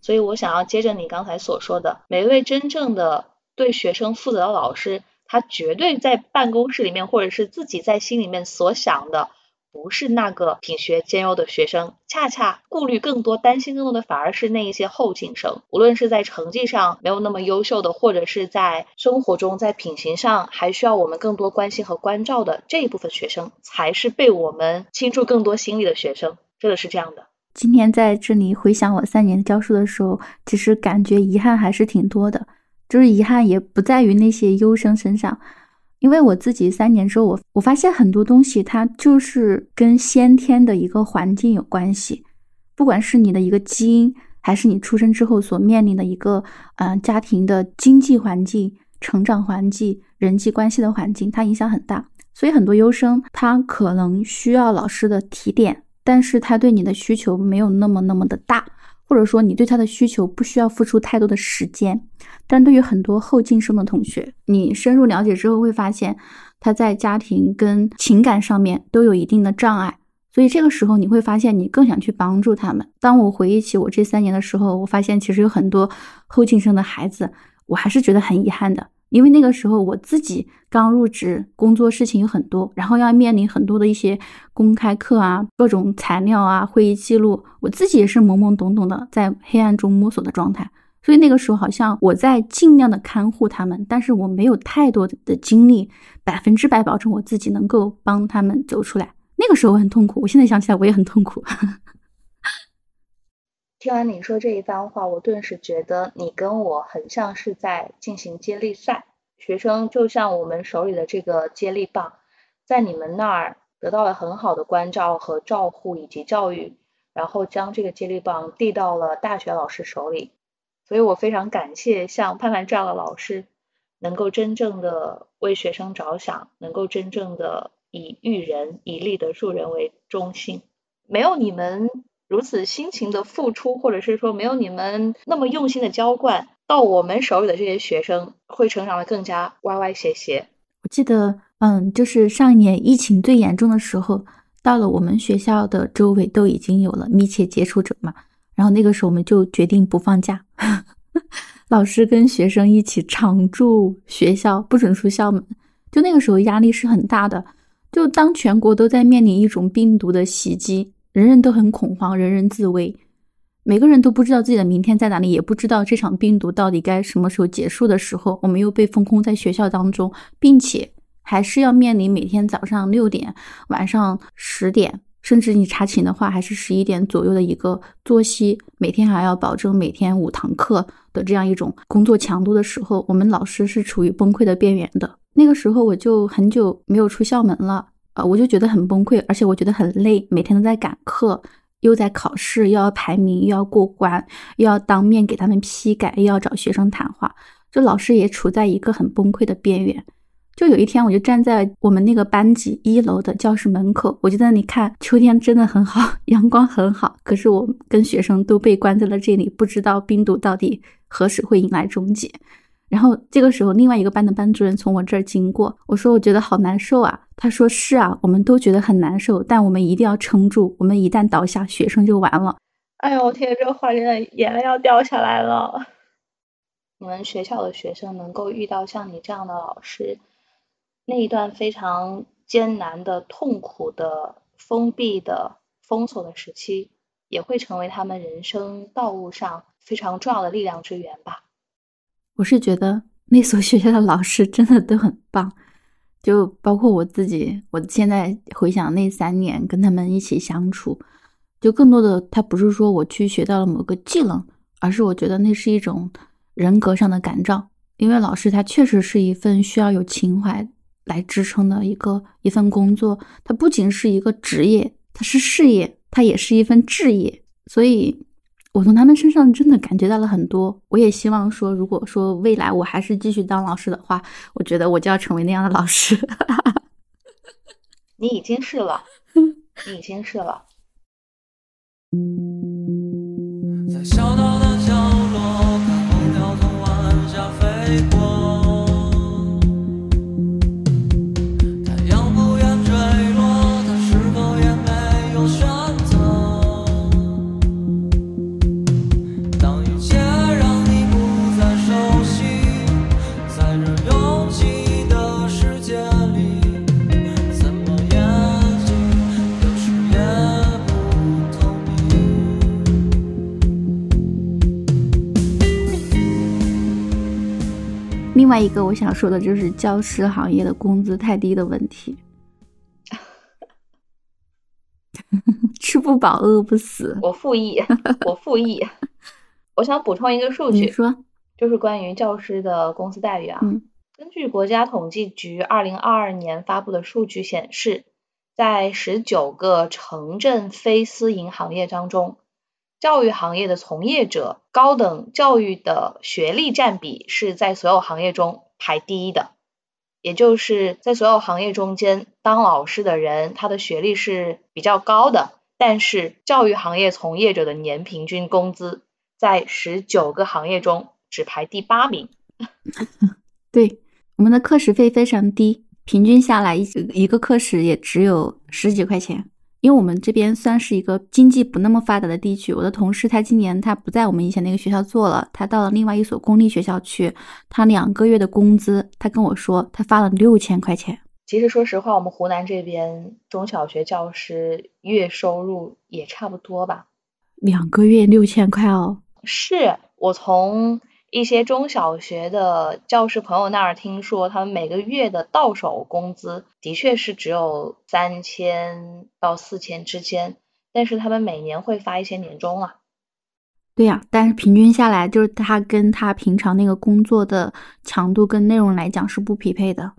所以我想要接着你刚才所说的，每一位真正的对学生负责的老师。他绝对在办公室里面或者是自己在心里面所想的。不是那个品学兼优的学生，恰恰顾虑更多、担心更多的反而是那一些后进生。无论是在成绩上没有那么优秀的，或者是在生活中、在品行上还需要我们更多关心和关照的这一部分学生，才是被我们倾注更多心力的学生。真的是这样的。今天在这里回想我三年教书的时候，其实感觉遗憾还是挺多的。就是遗憾也不在于那些优生身上。因为我自己三年之后，我我发现很多东西它就是跟先天的一个环境有关系，不管是你的一个基因，还是你出生之后所面临的一个嗯家庭的经济环境、成长环境、人际关系的环境，它影响很大。所以很多优生他可能需要老师的提点，但是他对你的需求没有那么那么的大。或者说你对他的需求不需要付出太多的时间，但对于很多后进生的同学，你深入了解之后会发现他在家庭跟情感上面都有一定的障碍，所以这个时候你会发现你更想去帮助他们。当我回忆起我这三年的时候，我发现其实有很多后进生的孩子，我还是觉得很遗憾的。因为那个时候我自己刚入职，工作事情有很多，然后要面临很多的一些公开课啊、各种材料啊、会议记录，我自己也是懵懵懂懂的在黑暗中摸索的状态。所以那个时候好像我在尽量的看护他们，但是我没有太多的精力，百分之百保证我自己能够帮他们走出来。那个时候我很痛苦，我现在想起来我也很痛苦。听完你说这一番话，我顿时觉得你跟我很像是在进行接力赛。学生就像我们手里的这个接力棒，在你们那儿得到了很好的关照和照护以及教育，然后将这个接力棒递到了大学老师手里。所以我非常感谢像盼盼这样的老师，能够真正的为学生着想，能够真正的以育人、以立德树人为中心。没有你们。如此辛勤的付出，或者是说没有你们那么用心的浇灌，到我们手里的这些学生会成长的更加歪歪斜斜。我记得，嗯，就是上一年疫情最严重的时候，到了我们学校的周围都已经有了密切接触者嘛，然后那个时候我们就决定不放假，老师跟学生一起常驻学校，不准出校门。就那个时候压力是很大的，就当全国都在面临一种病毒的袭击。人人都很恐慌，人人自危，每个人都不知道自己的明天在哪里，也不知道这场病毒到底该什么时候结束的时候，我们又被封控在学校当中，并且还是要面临每天早上六点、晚上十点，甚至你查寝的话还是十一点左右的一个作息，每天还要保证每天五堂课的这样一种工作强度的时候，我们老师是处于崩溃的边缘的。那个时候我就很久没有出校门了。啊，我就觉得很崩溃，而且我觉得很累，每天都在赶课，又在考试，又要排名，又要过关，又要当面给他们批改，又要找学生谈话，就老师也处在一个很崩溃的边缘。就有一天，我就站在我们那个班级一楼的教室门口，我就在那里看，秋天真的很好，阳光很好，可是我跟学生都被关在了这里，不知道病毒到底何时会迎来终结。然后这个时候，另外一个班的班主任从我这儿经过，我说我觉得好难受啊。他说是啊，我们都觉得很难受，但我们一定要撑住。我们一旦倒下，学生就完了。哎呦，我听这话真的眼泪要掉下来了。你们学校的学生能够遇到像你这样的老师，那一段非常艰难的、痛苦的、封闭的、封锁的时期，也会成为他们人生道路上非常重要的力量之源吧。我是觉得那所学校的老师真的都很棒，就包括我自己。我现在回想那三年跟他们一起相处，就更多的他不是说我去学到了某个技能，而是我觉得那是一种人格上的感召。因为老师他确实是一份需要有情怀来支撑的一个一份工作，它不仅是一个职业，它是事业，它也是一份置业，所以。我从他们身上真的感觉到了很多。我也希望说，如果说未来我还是继续当老师的话，我觉得我就要成为那样的老师。你已经是了，你已经是了。在这拥挤的。另外一个我想说的就是教师行业的工资太低的问题，吃不饱饿不死。我复议，我复议。我想补充一个数据，你说，就是关于教师的工资待遇啊。嗯根据国家统计局二零二二年发布的数据显示，在十九个城镇非私营行业当中，教育行业的从业者高等教育的学历占比是在所有行业中排第一的。也就是在所有行业中间，当老师的人他的学历是比较高的，但是教育行业从业者的年平均工资在十九个行业中只排第八名。对，我们的课时费非常低，平均下来一一个课时也只有十几块钱。因为我们这边算是一个经济不那么发达的地区，我的同事他今年他不在我们以前那个学校做了，他到了另外一所公立学校去，他两个月的工资，他跟我说他发了六千块钱。其实说实话，我们湖南这边中小学教师月收入也差不多吧。两个月六千块哦，是我从一些中小学的教师朋友那儿听说，他们每个月的到手工资的确是只有三千到四千之间，但是他们每年会发一些年终啊。对呀、但是平均下来，就是他跟他平常那个工作的强度跟内容来讲是不匹配的，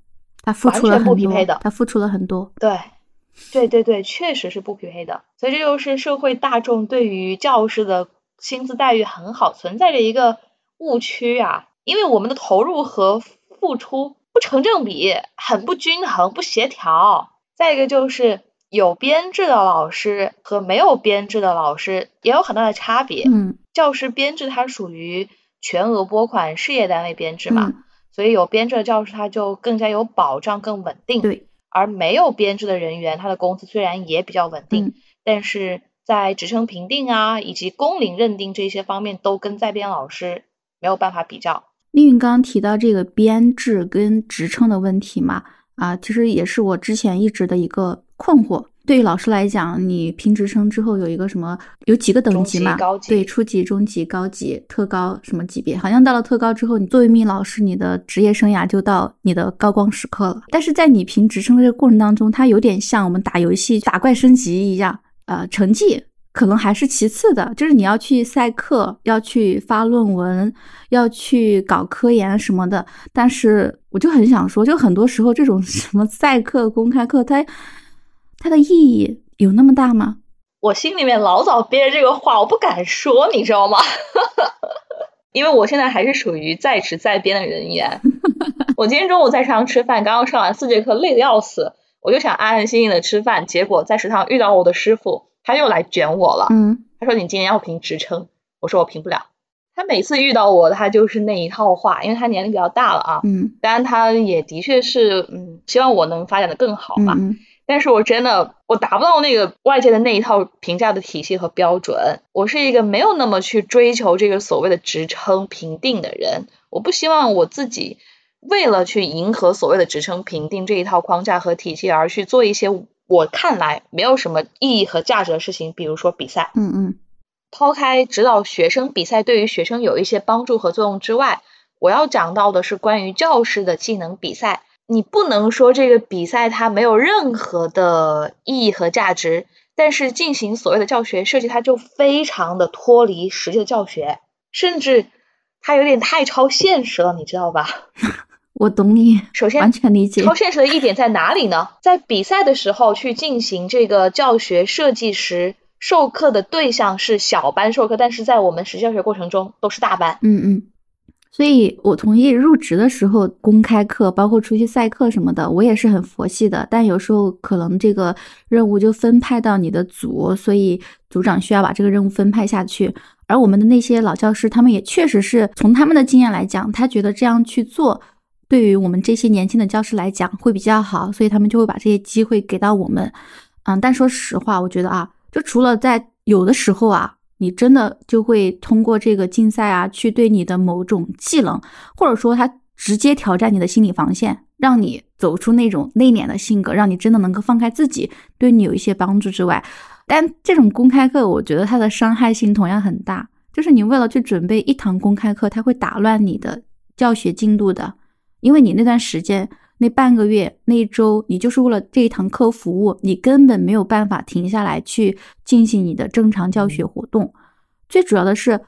他付出了很多不匹配的他付出了很多。对，对对对，确实是不匹配的。所以这就是社会大众对于教师的薪资待遇很好存在着一个误区啊，因为我们的投入和付出不成正比，很不均衡、不协调。再一个就是有编制的老师和没有编制的老师也有很大的差别。嗯教师编制它属于全额拨款事业单位编制嘛，嗯，所以有编制的教师他就更加有保障、更稳定。对，而没有编制的人员，他的工资虽然也比较稳定，嗯但是在职称评定啊以及工龄认定这些方面，都跟在编老师没有办法比较。丽云刚刚提到这个编制跟职称的问题嘛，啊，其实也是我之前一直的一个困惑。对于老师来讲，你评职称之后有一个什么，有几个等级嘛？级高级对，初级、中级、高级、特高什么级别？好像到了特高之后，你作为一名老师，你的职业生涯就到你的高光时刻了。但是在你评职称的这个过程当中，它有点像我们打游戏打怪升级一样，呃，成绩可能还是其次的，就是你要去赛课，要去发论文，要去搞科研什么的。但是我就很想说，就很多时候这种什么赛课、公开课，它它的意义有那么大吗？我心里面老早憋着这个话，我不敢说，你知道吗？因为我现在还是属于在职在编的人员。我今天中午在食堂吃饭，刚刚上完四节课，累得要死，我就想安安心心的吃饭，结果在食堂遇到我的师傅，他又来卷我了。嗯他说你今年要评职称，我说我评不了。他每次遇到我，他就是那一套话，因为他年龄比较大了啊。嗯当然，他也的确是，嗯，希望我能发展的更好嘛。嗯但是我真的我达不到那个外界的那一套评价的体系和标准。我是一个没有那么去追求这个所谓的职称评定的人。我不希望我自己为了去迎合所谓的职称评定这一套框架和体系而去做一些我看来没有什么意义和价值的事情，比如说比赛。嗯嗯抛开指导学生比赛对于学生有一些帮助和作用之外，我要讲到的是关于教师的技能比赛。你不能说这个比赛它没有任何的意义和价值，但是进行所谓的教学设计，它就非常的脱离实际的教学，甚至它有点太超现实了，你知道吧？我懂你，首先完全理解。超现实的一点在哪里呢？在比赛的时候去进行这个教学设计时，授课的对象是小班授课，但是在我们实际教学过程中都是大班。嗯嗯，所以我同意入职的时候公开课，包括出去赛课什么的，我也是很佛系的。但有时候可能这个任务就分派到你的组，所以组长需要把这个任务分派下去。而我们的那些老教师，他们也确实是从他们的经验来讲，他觉得这样去做。对于我们这些年轻的教师来讲会比较好，所以他们就会把这些机会给到我们。嗯，但说实话，我觉得啊，就除了在有的时候啊，你真的就会通过这个竞赛啊，去对你的某种技能，或者说他直接挑战你的心理防线，让你走出那种内敛的性格，让你真的能够放开自己，对你有一些帮助之外，但这种公开课，我觉得它的伤害性同样很大。就是你为了去准备一堂公开课，它会打乱你的教学进度的。因为你那段时间、那半个月、那一周，你就是为了这一堂课服务，你根本没有办法停下来去进行你的正常教学活动。最主要的是，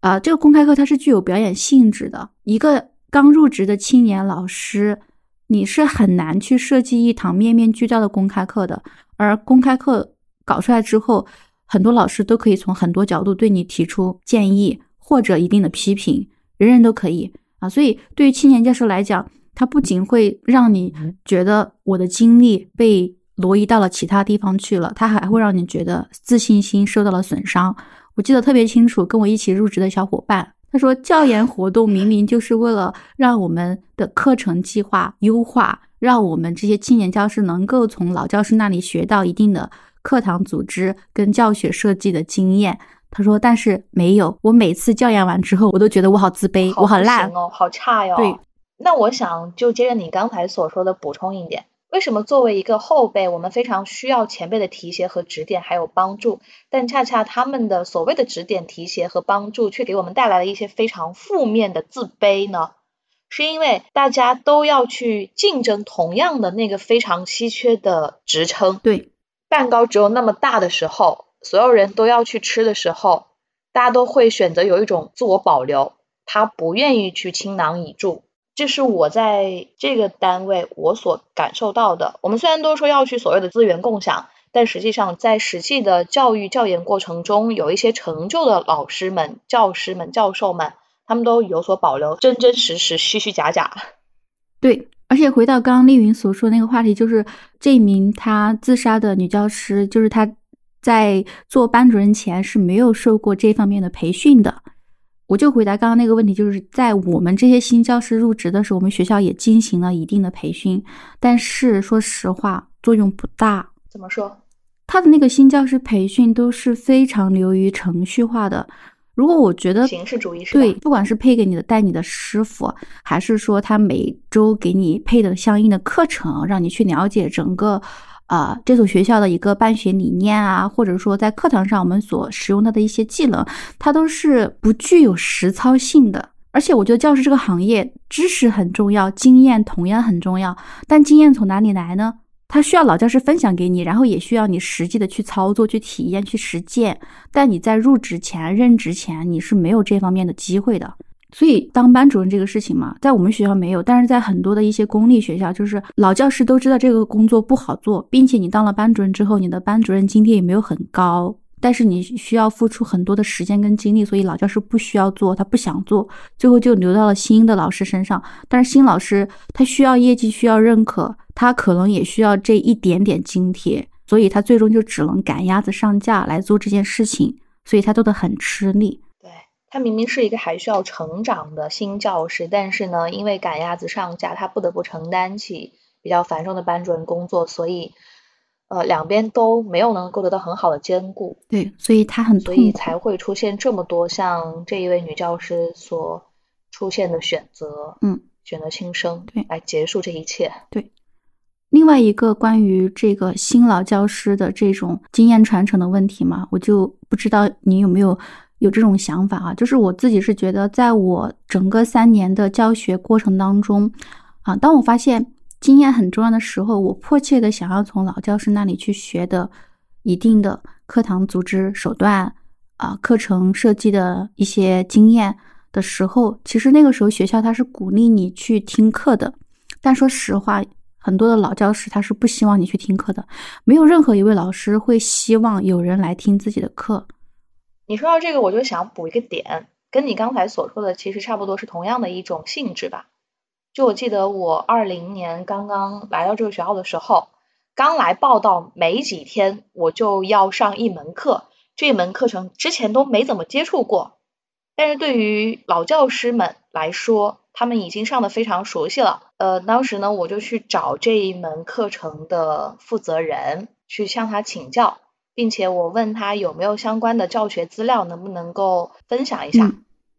啊，这个公开课它是具有表演性质的。一个刚入职的青年老师，你是很难去设计一堂面面俱到的公开课的。而公开课搞出来之后，很多老师都可以从很多角度对你提出建议或者一定的批评，人人都可以啊。所以，对于青年教师来讲，他不仅会让你觉得我的精力被挪移到了其他地方去了，他还会让你觉得自信心受到了损伤。我记得特别清楚，跟我一起入职的小伙伴，他说，教研活动明明就是为了让我们的课程计划优化，让我们这些青年教师能够从老教师那里学到一定的课堂组织跟教学设计的经验。他说，但是没有，我每次教研完之后，我都觉得我好自卑，我好烂哦，好差哟。对，那我想就接着你刚才所说的补充一点。为什么作为一个后辈，我们非常需要前辈的提携和指点，还有帮助？但恰恰他们的所谓的指点、提携和帮助，却给我们带来了一些非常负面的自卑呢？是因为大家都要去竞争同样的那个非常稀缺的职称。对，蛋糕只有那么大的时候，所有人都要去吃的时候，大家都会选择有一种自我保留，他不愿意去倾囊以助。这是我在这个单位我所感受到的。我们虽然都说要去所谓的资源共享，但实际上在实际的教育教研过程中，有一些成就的老师们、教师们、教授们，他们都有所保留，真真实实、虚虚假假。对，而且回到刚刚丽云所说那个话题，就是这名她自杀的女教师，就是她在做班主任前是没有受过这方面的培训的。我就回答刚刚那个问题，就是在我们这些新教师入职的时候，我们学校也进行了一定的培训，但是说实话作用不大。怎么说？他的那个新教师培训都是非常流于程序化的。如果我觉得形式主义是对，不管是配给你的带你的师傅，还是说他每周给你配的相应的课程，让你去了解整个。啊，这所学校的一个办学理念啊，或者说在课堂上我们所使用到的一些技能，它都是不具有实操性的。而且我觉得教师这个行业，知识很重要，经验同样很重要。但经验从哪里来呢？它需要老教师分享给你，然后也需要你实际的去操作、去体验、去实践。但你在入职前、任职前，你是没有这方面的机会的。所以当班主任这个事情嘛，在我们学校没有，但是在很多的一些公立学校，就是老教师都知道这个工作不好做，并且你当了班主任之后，你的班主任津贴也没有很高，但是你需要付出很多的时间跟精力，所以老教师不需要做，他不想做，最后就留到了新的老师身上。但是新老师他需要业绩，需要认可，他可能也需要这一点点津贴，所以他最终就只能赶鸭子上架来做这件事情，所以他做的很吃力。他明明是一个还需要成长的新教师，但是呢，因为赶鸭子上架，他不得不承担起比较繁重的班主任工作，所以，呃，两边都没有能够得到很好的兼顾。对，所以他很所以才会出现这么多像这一位女教师所出现的选择，嗯，选择轻生，对，来结束这一切。对，另外一个关于这个新老教师的这种经验传承的问题嘛，我就不知道你有没有。有这种想法啊，就是我自己是觉得，在我整个三年的教学过程当中，啊，当我发现经验很重要的时候，我迫切的想要从老教师那里去学的一定的课堂组织手段啊，课程设计的一些经验的时候，其实那个时候学校他是鼓励你去听课的，但说实话，很多的老教师他是不希望你去听课的，没有任何一位老师会希望有人来听自己的课。你说到这个，我就想补一个点，跟你刚才所说的其实差不多，是同样的一种性质吧。就我记得我二零年刚刚来到这个学校的时候，刚来报道没几天，我就要上一门课，这门课程之前都没怎么接触过，但是对于老教师们来说，他们已经上的非常熟悉了。呃，当时呢，我就去找这一门课程的负责人去向他请教。并且我问他有没有相关的教学资料，能不能够分享一下？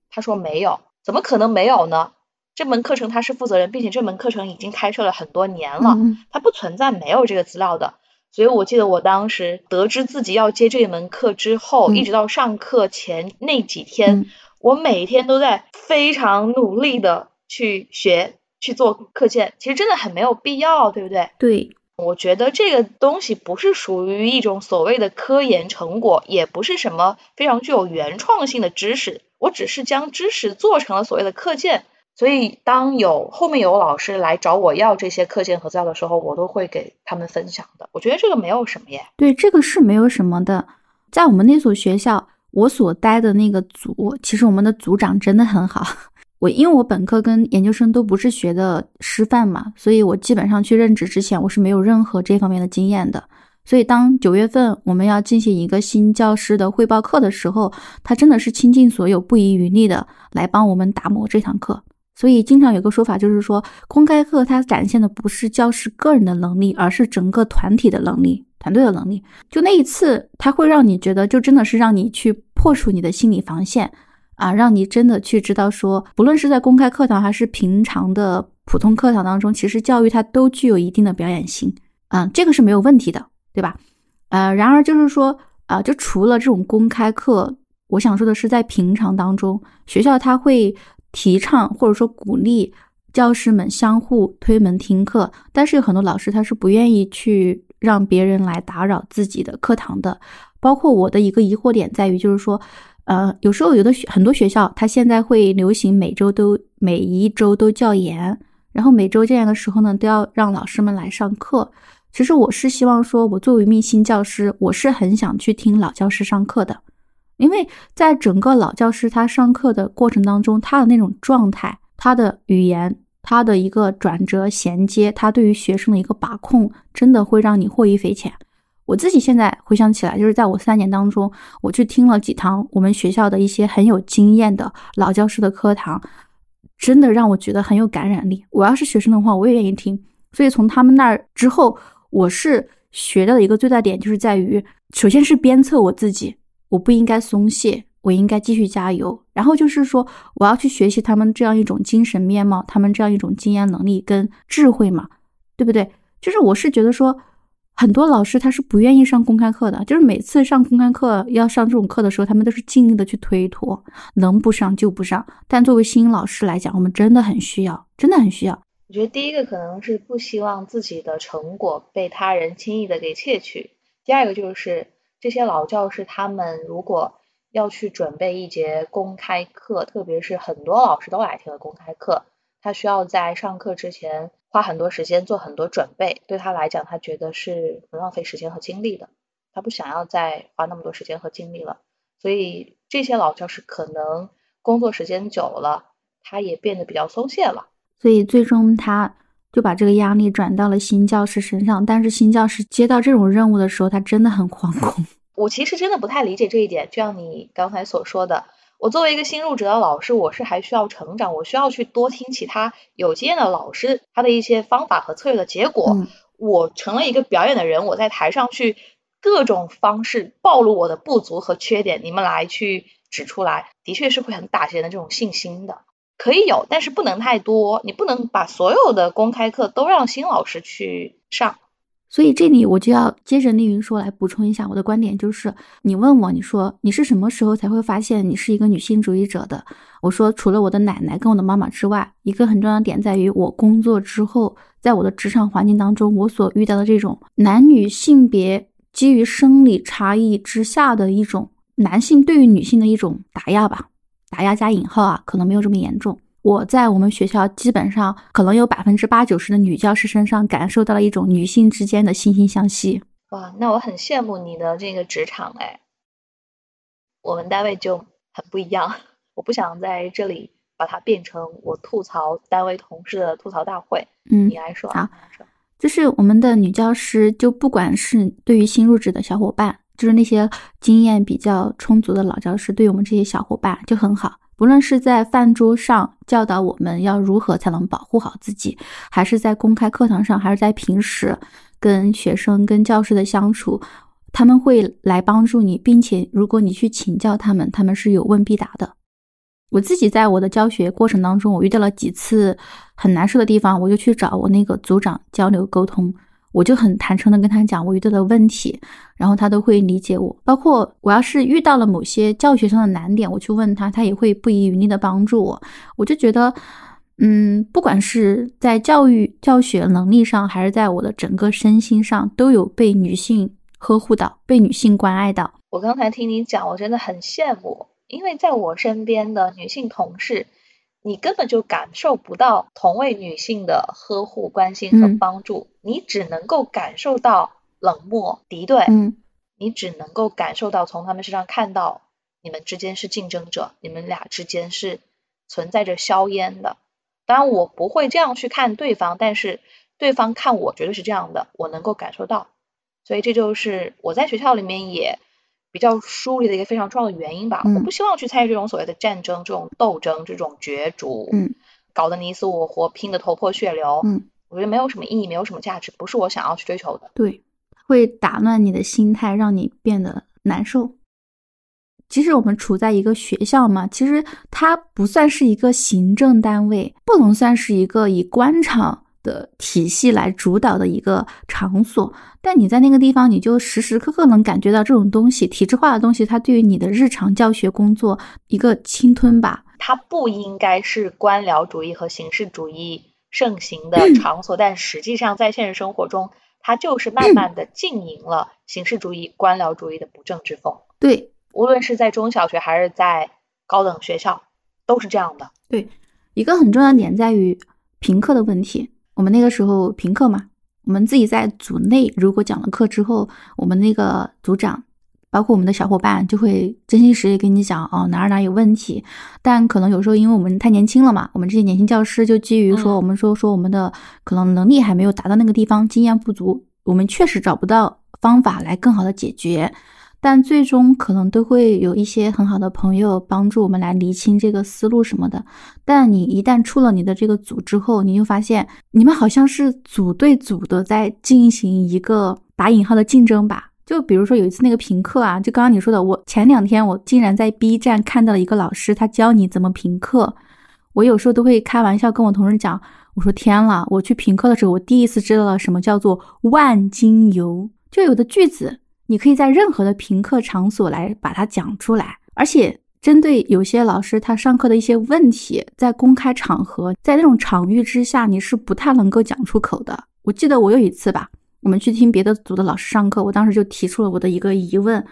他说没有，怎么可能没有呢？这门课程他是负责人，并且这门课程已经开设了很多年了，他不存在没有这个资料的。所以我记得我当时得知自己要接这一门课之后，一直到上课前那几天，我每天都在非常努力的去学。去做课件，其实真的很没有必要，对不对？对，我觉得这个东西不是属于一种所谓的科研成果，也不是什么非常具有原创性的知识，我只是将知识做成了所谓的课件。所以当有后面有老师来找我要这些课件和资料的时候，我都会给他们分享的。我觉得这个没有什么耶。对，这个是没有什么的。在我们那所学校，我所待的那个组，其实我们的组长真的很好。我因为我本科跟研究生都不是学的师范嘛，所以我基本上去任职之前，我是没有任何这方面的经验的。所以当九月份我们要进行一个新教师的汇报课的时候，他真的是倾尽所有、不遗余力的来帮我们打磨这堂课。所以，经常有个说法，就是说，公开课它展现的不是教师个人的能力，而是整个团体的能力、团队的能力。就那一次，它会让你觉得，就真的是让你去破除你的心理防线啊，让你真的去知道说，不论是在公开课堂还是平常的普通课堂当中，其实教育它都具有一定的表演性啊，这个是没有问题的，对吧？呃，然而就是说啊，就除了这种公开课，我想说的是，在平常当中，学校它会。提倡或者说鼓励教师们相互推门听课，但是有很多老师他是不愿意去让别人来打扰自己的课堂的。包括我的一个疑惑点在于，就是说，呃，有时候有的学很多学校，他现在会流行每周都每一周都教研，然后每周教研的时候呢，都要让老师们来上课。其实我是希望说，我作为一名新教师，我是很想去听老教师上课的。因为在整个老教师他上课的过程当中，他的那种状态、他的语言、他的一个转折衔接，他对于学生的一个把控，真的会让你获益匪浅。我自己现在回想起来，就是在我三年当中，我去听了几堂我们学校的一些很有经验的老教师的课堂，真的让我觉得很有感染力。我要是学生的话，我也愿意听。所以从他们那儿之后，我是学到的一个最大点，就是在于，首先是鞭策我自己。我不应该松懈，我应该继续加油。然后就是说，我要去学习他们这样一种精神面貌，他们这样一种经验能力跟智慧嘛，对不对？就是我是觉得说，很多老师他是不愿意上公开课的，就是每次上公开课要上这种课的时候，他们都是尽力的去推脱，能不上就不上。但作为新老师来讲，我们真的很需要，真的很需要。我觉得第一个可能是不希望自己的成果被他人轻易的给窃取，第二个就是。这些老教师，他们如果要去准备一节公开课，特别是很多老师都来听的公开课，他需要在上课之前花很多时间做很多准备。对他来讲，他觉得是很浪费时间和精力的，他不想要再花那么多时间和精力了。所以这些老教师可能工作时间久了，他也变得比较松懈了。所以最终他。就把这个压力转到了新教师身上，但是新教师接到这种任务的时候，他真的很惶恐。我其实真的不太理解这一点，就像你刚才所说的，我作为一个新入职的老师，我是还需要成长，我需要去多听其他有经验的老师他的一些方法和策略的结果，我成了一个表演的人，我在台上去各种方式暴露我的不足和缺点，你们来去指出来，的确是会很打击人的这种信心的。可以有，但是不能太多。你不能把所有的公开课都让新老师去上。所以这里我就要接着丽云说来补充一下我的观点，就是你问我，你说你是什么时候才会发现你是一个女性主义者的？我说除了我的奶奶跟我的妈妈之外，一个很重要的点在于我工作之后，在我的职场环境当中，我所遇到的这种男女性别基于生理差异之下的一种男性对于女性的一种打压吧。打压加引号啊，可能没有这么严重。我在我们学校基本上可能有百分之八九十的女教师身上感受到了一种女性之间的惺惺相惜。哇，那我很羡慕你的这个职场哎，我们单位就很不一样。我不想在这里把它变成我吐槽单位同事的吐槽大会。嗯，你来说啊，就是我们的女教师，就不管是对于新入职的小伙伴。就是那些经验比较充足的老教师，对我们这些小伙伴就很好。不论是在饭桌上教导我们要如何才能保护好自己，还是在公开课堂上，还是在平时跟学生、跟教师的相处，他们会来帮助你，并且如果你去请教他们，他们是有问必答的。我自己在我的教学过程当中，我遇到了几次很难受的地方，我就去找我那个组长交流沟通。我就很坦诚的跟他讲我遇到的问题，然后他都会理解我。包括我要是遇到了某些教学上的难点，我去问他，他也会不遗余力的帮助我。我就觉得，嗯，不管是在教育教学能力上，还是在我的整个身心上，都有被女性呵护到，被女性关爱到。我刚才听你讲，我真的很羡慕，因为在我身边的女性同事，你根本就感受不到同为女性的呵护、关心和嗯帮助，你只能够感受到冷漠、敌对，嗯你只能够感受到从他们身上看到你们之间是竞争者，你们俩之间是存在着硝烟的。当然，我不会这样去看对方，但是对方看我绝对是这样的，我能够感受到。所以这就是我在学校里面也比较疏离的一个非常重要的原因吧。嗯我不希望去参与这种所谓的战争、这种斗争、这种角逐，嗯搞得你死我活，拼得头破血流。嗯，我觉得没有什么意义，没有什么价值，不是我想要去追求的。对，会打乱你的心态，让你变得难受。即使我们处在一个学校嘛，其实它不算是一个行政单位，不能算是一个以官场的体系来主导的一个场所。但你在那个地方，你就时时刻刻能感觉到这种东西，体制化的东西，它对于你的日常教学工作一个侵吞吧。它不应该是官僚主义和形式主义盛行的嗯 场所，但实际上在现实生活中，它就是慢慢的浸淫了形式主义、官僚主义的不正之风。对，无论是在中小学还是在高等学校，都是这样的。对一个很重要的点在于评课的问题。我们那个时候评课嘛，我们自己在组内如果讲了课之后，我们那个组长，包括我们的小伙伴，就会真心实意跟你讲哦哪儿哪儿有问题。但可能有时候因为我们太年轻了嘛，我们这些年轻教师就基于说嗯我们说说我们的可能能力还没有达到那个地方，经验不足，我们确实找不到方法来更好的解决。但最终可能都会有一些很好的朋友帮助我们来厘清这个思路什么的。但你一旦出了你的这个组之后，你就发现你们好像是组对组的在进行一个打引号的竞争吧。就比如说有一次那个评课啊，就刚刚你说的，我前两天我竟然在 B 站看到了一个老师，他教你怎么评课。我有时候都会开玩笑跟我同事讲，我说天了，我去评课的时候，我第一次知道了什么叫做万金油。就有的句子，你可以在任何的评课场所来把它讲出来，而且针对有些老师他上课的一些问题，在公开场合，在那种场域之下，你是不太能够讲出口的。我记得我有一次吧，我们去听别的组的老师上课，我当时就提出了我的一个疑问，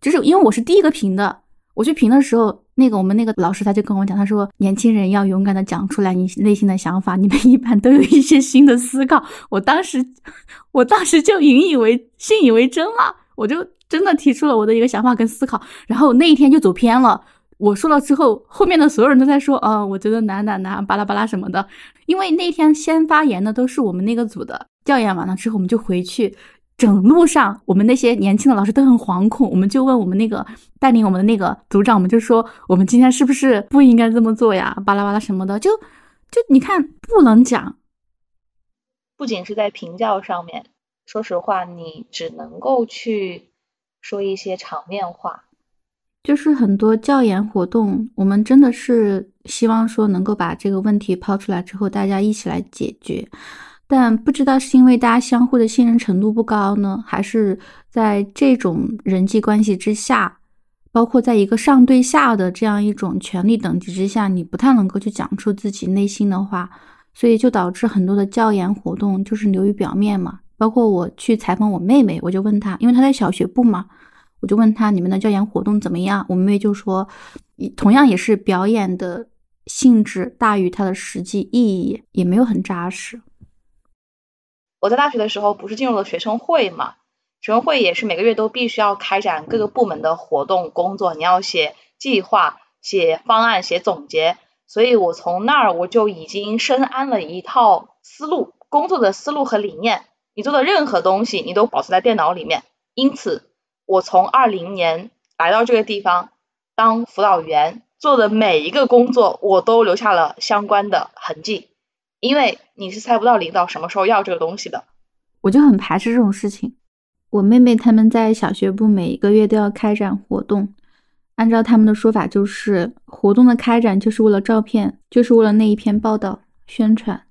就是因为我是第一个评的，我去评的时候，那个我们那个老师他就跟我讲，他说年轻人要勇敢的讲出来你内心的想法，你们一般都有一些新的思考。我当时，我当时就引以为信以为真了，我就真的提出了我的一个想法跟思考，然后那一天就走偏了。我说了之后，后面的所有人都在说，啊、我觉得哪哪哪巴拉巴拉什么的。因为那天先发言的都是我们那个组的，调研完了之后，我们就回去。整路上，我们那些年轻的老师都很惶恐，我们就问我们那个带领我们的那个组长，我们就说，我们今天是不是不应该这么做呀？巴拉巴拉什么的，就就你看，不能讲，不仅是在评教上面，说实话，你只能够去说一些场面话。就是很多教研活动，我们真的是希望说能够把这个问题抛出来之后，大家一起来解决。但不知道是因为大家相互的信任程度不高呢，还是在这种人际关系之下，包括在一个上对下的这样一种权力等级之下，你不太能够去讲出自己内心的话，所以就导致很多的教研活动就是流于表面嘛。包括我去采访我妹妹，我就问她，因为她在小学部嘛。我就问她你们的教研活动怎么样？我妹妹就说，同样也是表演的性质大于它的实际意义，也没有很扎实。我在大学的时候不是进入了学生会嘛？学生会也是每个月都必须要开展各个部门的活动工作，你要写计划、写方案、写总结。所以我从那儿我就已经深谙了一套思路，工作的思路和理念。你做的任何东西，你都保存在电脑里面。因此，我从二零年来到这个地方当辅导员，做的每一个工作，我都留下了相关的痕迹。因为你是猜不到领导什么时候要这个东西的。我就很排斥这种事情。我妹妹他们在小学部每一个月都要开展活动，按照他们的说法，就是活动的开展就是为了照片，就是为了那一篇报道宣传。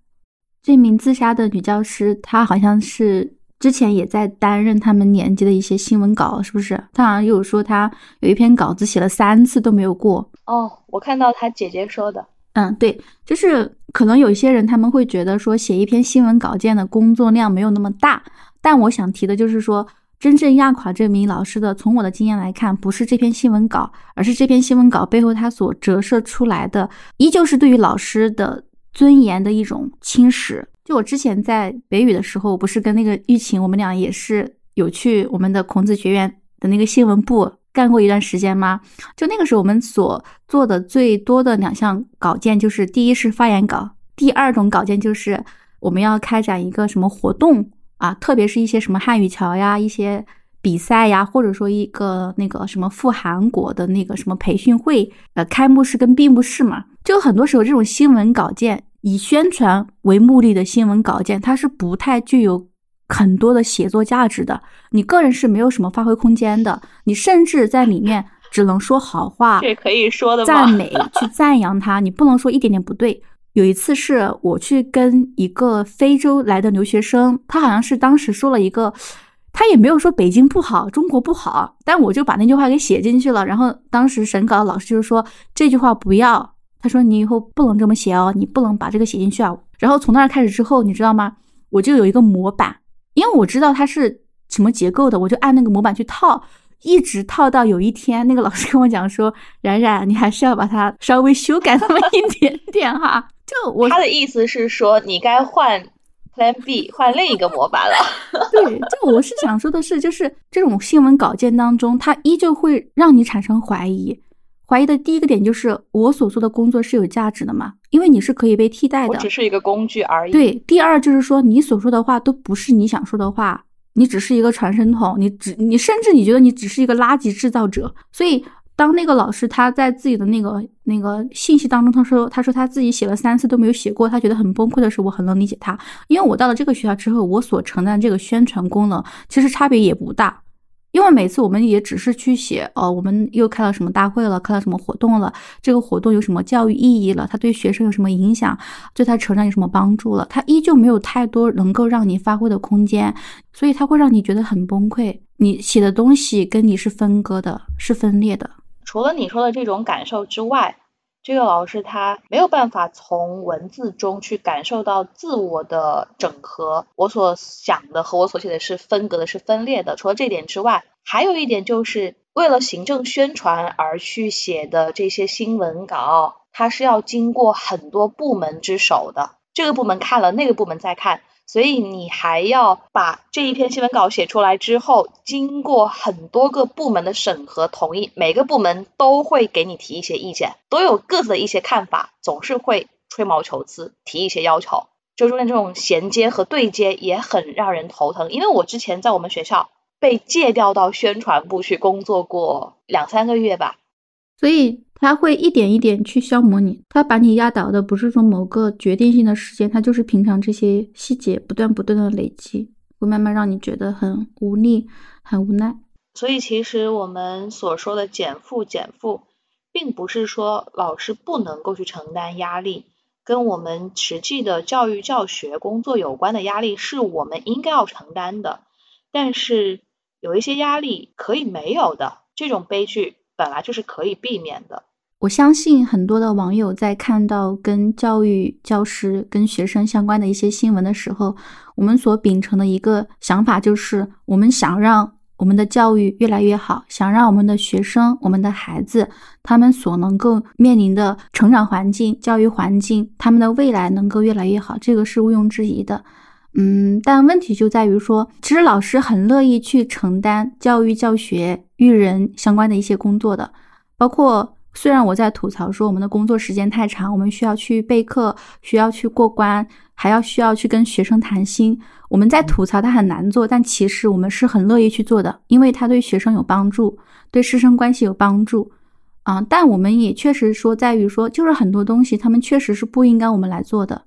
这名自杀的女教师，她好像是之前也在担任他们年级的一些新闻稿，是不是？她好像有说她有一篇稿子写了三次都没有过。哦，我看到她姐姐说的。嗯，对，就是可能有些人他们会觉得说写一篇新闻稿件的工作量没有那么大，但我想提的就是说，真正压垮这名老师的，从我的经验来看，不是这篇新闻稿，而是这篇新闻稿背后它所折射出来的，依旧是对于老师的尊严的一种侵蚀。就我之前在北语的时候，不是跟那个玉琴，我们俩也是有去我们的孔子学院的那个新闻部。干过一段时间吗？就那个时候，我们所做的最多的两项稿件，就是第一是发言稿，第二种稿件就是我们要开展一个什么活动啊，特别是一些什么汉语桥呀、一些比赛呀，或者说一个那个什么赴韩国的那个什么培训会，呃，开幕式跟闭幕式嘛，就很多时候这种新闻稿件以宣传为目的的新闻稿件，它是不太具有。很多的写作价值的，你个人是没有什么发挥空间的，你甚至在里面只能说好话，这可以说的赞美去赞扬他，你不能说一点点不对。有一次是我去跟一个非洲来的留学生，他好像是当时说了一个，他也没有说北京不好，中国不好，但我就把那句话给写进去了。然后当时审稿的老师就是说这句话不要，他说你以后不能这么写哦，你不能把这个写进去啊。然后从那儿开始之后，你知道吗？我就有一个模板。因为我知道它是什么结构的，我就按那个模板去套，一直套到有一天，那个老师跟我讲说：“冉冉，你还是要把它稍微修改那么一点点哈。”就我他的意思是说，你该换 Plan B，换另一个模板了。对，就我是想说的是，就是这种新闻稿件当中，它依旧会让你产生怀疑。怀疑的第一个点就是我所做的工作是有价值的吗？因为你是可以被替代的，我只是一个工具而已。对，第二就是说你所说的话都不是你想说的话，你只是一个传声筒，你只你甚至你觉得你只是一个垃圾制造者。所以当那个老师他在自己的那个那个信息当中他说他说他自己写了三次都没有写过，他觉得很崩溃的时候，我很能理解他，因为我到了这个学校之后，我所承担这个宣传功能其实差别也不大。因为每次我们也只是去写，哦，我们又开了什么大会了，开了什么活动了，这个活动有什么教育意义了，它对学生有什么影响，对他成长有什么帮助了，它依旧没有太多能够让你发挥的空间，所以它会让你觉得很崩溃。你写的东西跟你是分割的，是分裂的。除了你说的这种感受之外。这个老师他没有办法从文字中去感受到自我的整合，我所想的和我所写的是分隔的，是分裂的。除了这点之外，还有一点就是为了行政宣传而去写的这些新闻稿，它是要经过很多部门之手的，这个部门看了，那个部门再看。所以你还要把这一篇新闻稿写出来之后，经过很多个部门的审核同意，每个部门都会给你提一些意见，都有各自的一些看法，总是会吹毛求疵，提一些要求，就中间这种衔接和对接也很让人头疼。因为我之前在我们学校被借调到宣传部去工作过两三个月吧，所以。他会一点一点去消磨你，他把你压倒的不是说某个决定性的时间，他就是平常这些细节不断不断的累积，会慢慢让你觉得很无力、很无奈。所以其实我们所说的减负减负，并不是说老师不能够去承担压力，跟我们实际的教育教学工作有关的压力是我们应该要承担的，但是有一些压力可以没有的，这种悲剧。本来就是可以避免的。我相信很多的网友在看到跟教育、教师、跟学生相关的一些新闻的时候，我们所秉承的一个想法就是，我们想让我们的教育越来越好，想让我们的学生、我们的孩子，他们所能够面临的成长环境、教育环境，他们的未来能够越来越好，这个是毋庸置疑的。嗯，但问题就在于说，其实老师很乐意去承担教育、教学、育人相关的一些工作的，包括虽然我在吐槽说我们的工作时间太长，我们需要去备课，需要去过关，还要需要去跟学生谈心，我们在吐槽它很难做，但其实我们是很乐意去做的，因为它对学生有帮助，对师生关系有帮助啊。但我们也确实说在于说，就是很多东西他们确实是不应该我们来做的。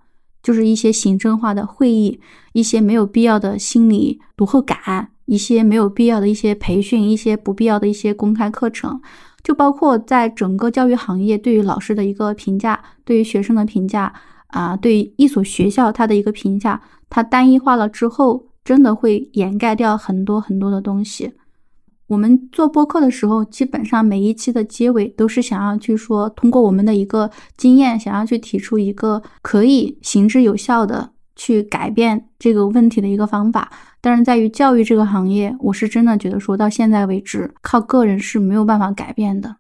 就是一些行政化的会议，一些没有必要的心理读后感，一些没有必要的一些培训，一些不必要的一些公开课程，就包括在整个教育行业对于老师的一个评价，对于学生的评价啊，对于一所学校它的一个评价，它单一化了之后，真的会掩盖掉很多很多的东西。我们做播客的时候，基本上每一期的结尾都是想要去说，通过我们的一个经验，想要去提出一个可以行之有效的去改变这个问题的一个方法。但是在于教育这个行业，我是真的觉得说到现在为止，靠个人是没有办法改变的。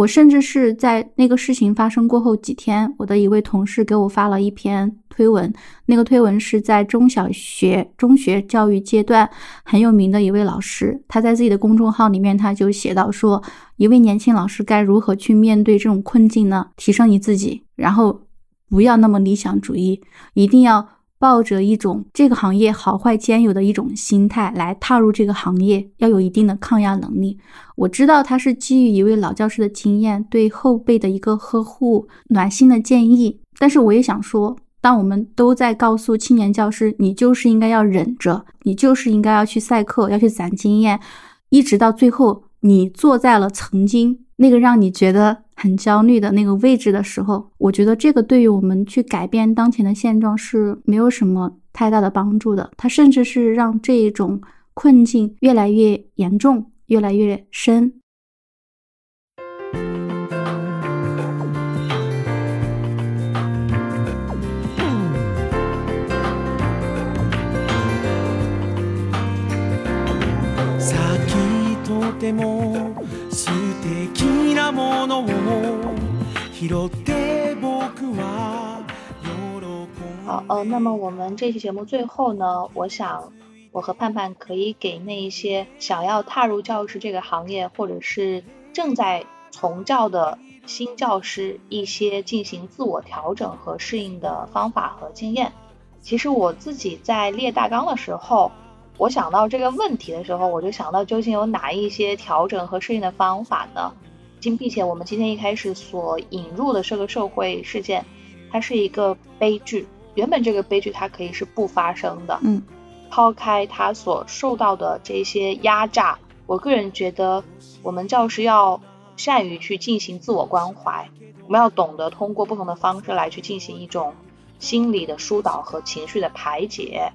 我甚至是在那个事情发生过后几天，我的一位同事给我发了一篇推文。那个推文是在中小学、中学教育阶段很有名的一位老师，他在自己的公众号里面他就写到说，一位年轻老师该如何去面对这种困境呢？提升你自己，然后不要那么理想主义，一定要。抱着一种这个行业好坏兼有的一种心态来踏入这个行业，要有一定的抗压能力。我知道他是基于一位老教师的经验，对后辈的一个呵护、暖心的建议。但是我也想说，当我们都在告诉青年教师，你就是应该要忍着，你就是应该要去赛课，要去攒经验，一直到最后，你坐在了曾经那个让你觉得。很焦虑的那个位置的时候，我觉得这个对于我们去改变当前的现状是没有什么太大的帮助的。它甚至是让这一种困境越来越严重，越来越深。好，呃，那么我们这期节目最后呢，我想我和盼盼可以给那一些想要踏入教师这个行业，或者是正在从教的新教师一些进行自我调整和适应的方法和经验。其实我自己在列大纲的时候，我想到这个问题的时候，我就想到究竟有哪一些调整和适应的方法呢？并且我们今天一开始所引入的这个社会事件，它是一个悲剧。原本这个悲剧它可以是不发生的。嗯，抛开他所受到的这些压榨，我个人觉得我们教师要善于去进行自我关怀，我们要懂得通过不同的方式来去进行一种心理的疏导和情绪的排解。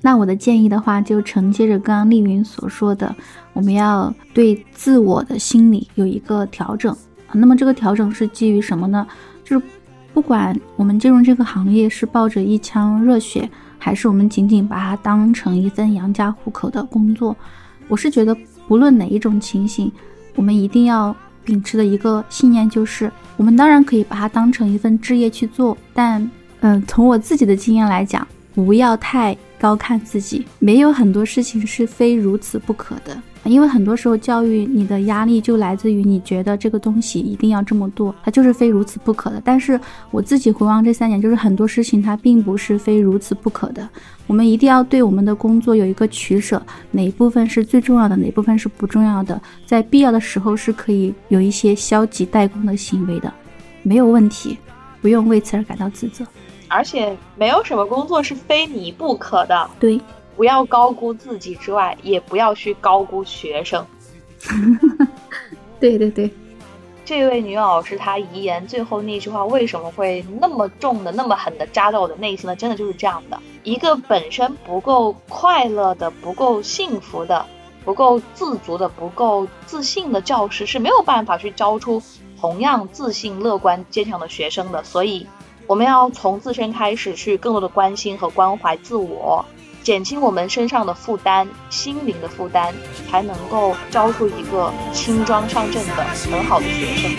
那我的建议的话，就承接着刚刚丽云所说的，我们要对自我的心理有一个调整。那么这个调整是基于什么呢？就是不管我们进入这个行业是抱着一腔热血，还是我们仅仅把它当成一份养家糊口的工作，我是觉得不论哪一种情形，我们一定要秉持的一个信念就是，我们当然可以把它当成一份职业去做，但嗯，从我自己的经验来讲，不要太。高看自己，没有很多事情是非如此不可的。因为很多时候教育你的压力就来自于你觉得这个东西一定要这么做，它就是非如此不可的。但是我自己回望这三年，就是很多事情它并不是非如此不可的。我们一定要对我们的工作有一个取舍，哪一部分是最重要的，哪部分是不重要的，在必要的时候是可以有一些消极怠工的行为的，没有问题，不用为此而感到自责。而且没有什么工作是非你不可的。对，不要高估自己之外，也不要去高估学生。对对对，这位女老师她遗言最后那句话为什么会那么重的、那么狠的扎到我的内心呢？真的就是这样的：一个本身不够快乐的、不够幸福的、不够自足的、不够自信的教师是没有办法去教出同样自信、乐观、坚强的学生的。所以。我们要从自身开始，去更多的关心和关怀自我，减轻我们身上的负担、心灵的负担，才能够教出一个轻装上阵的很好的学生。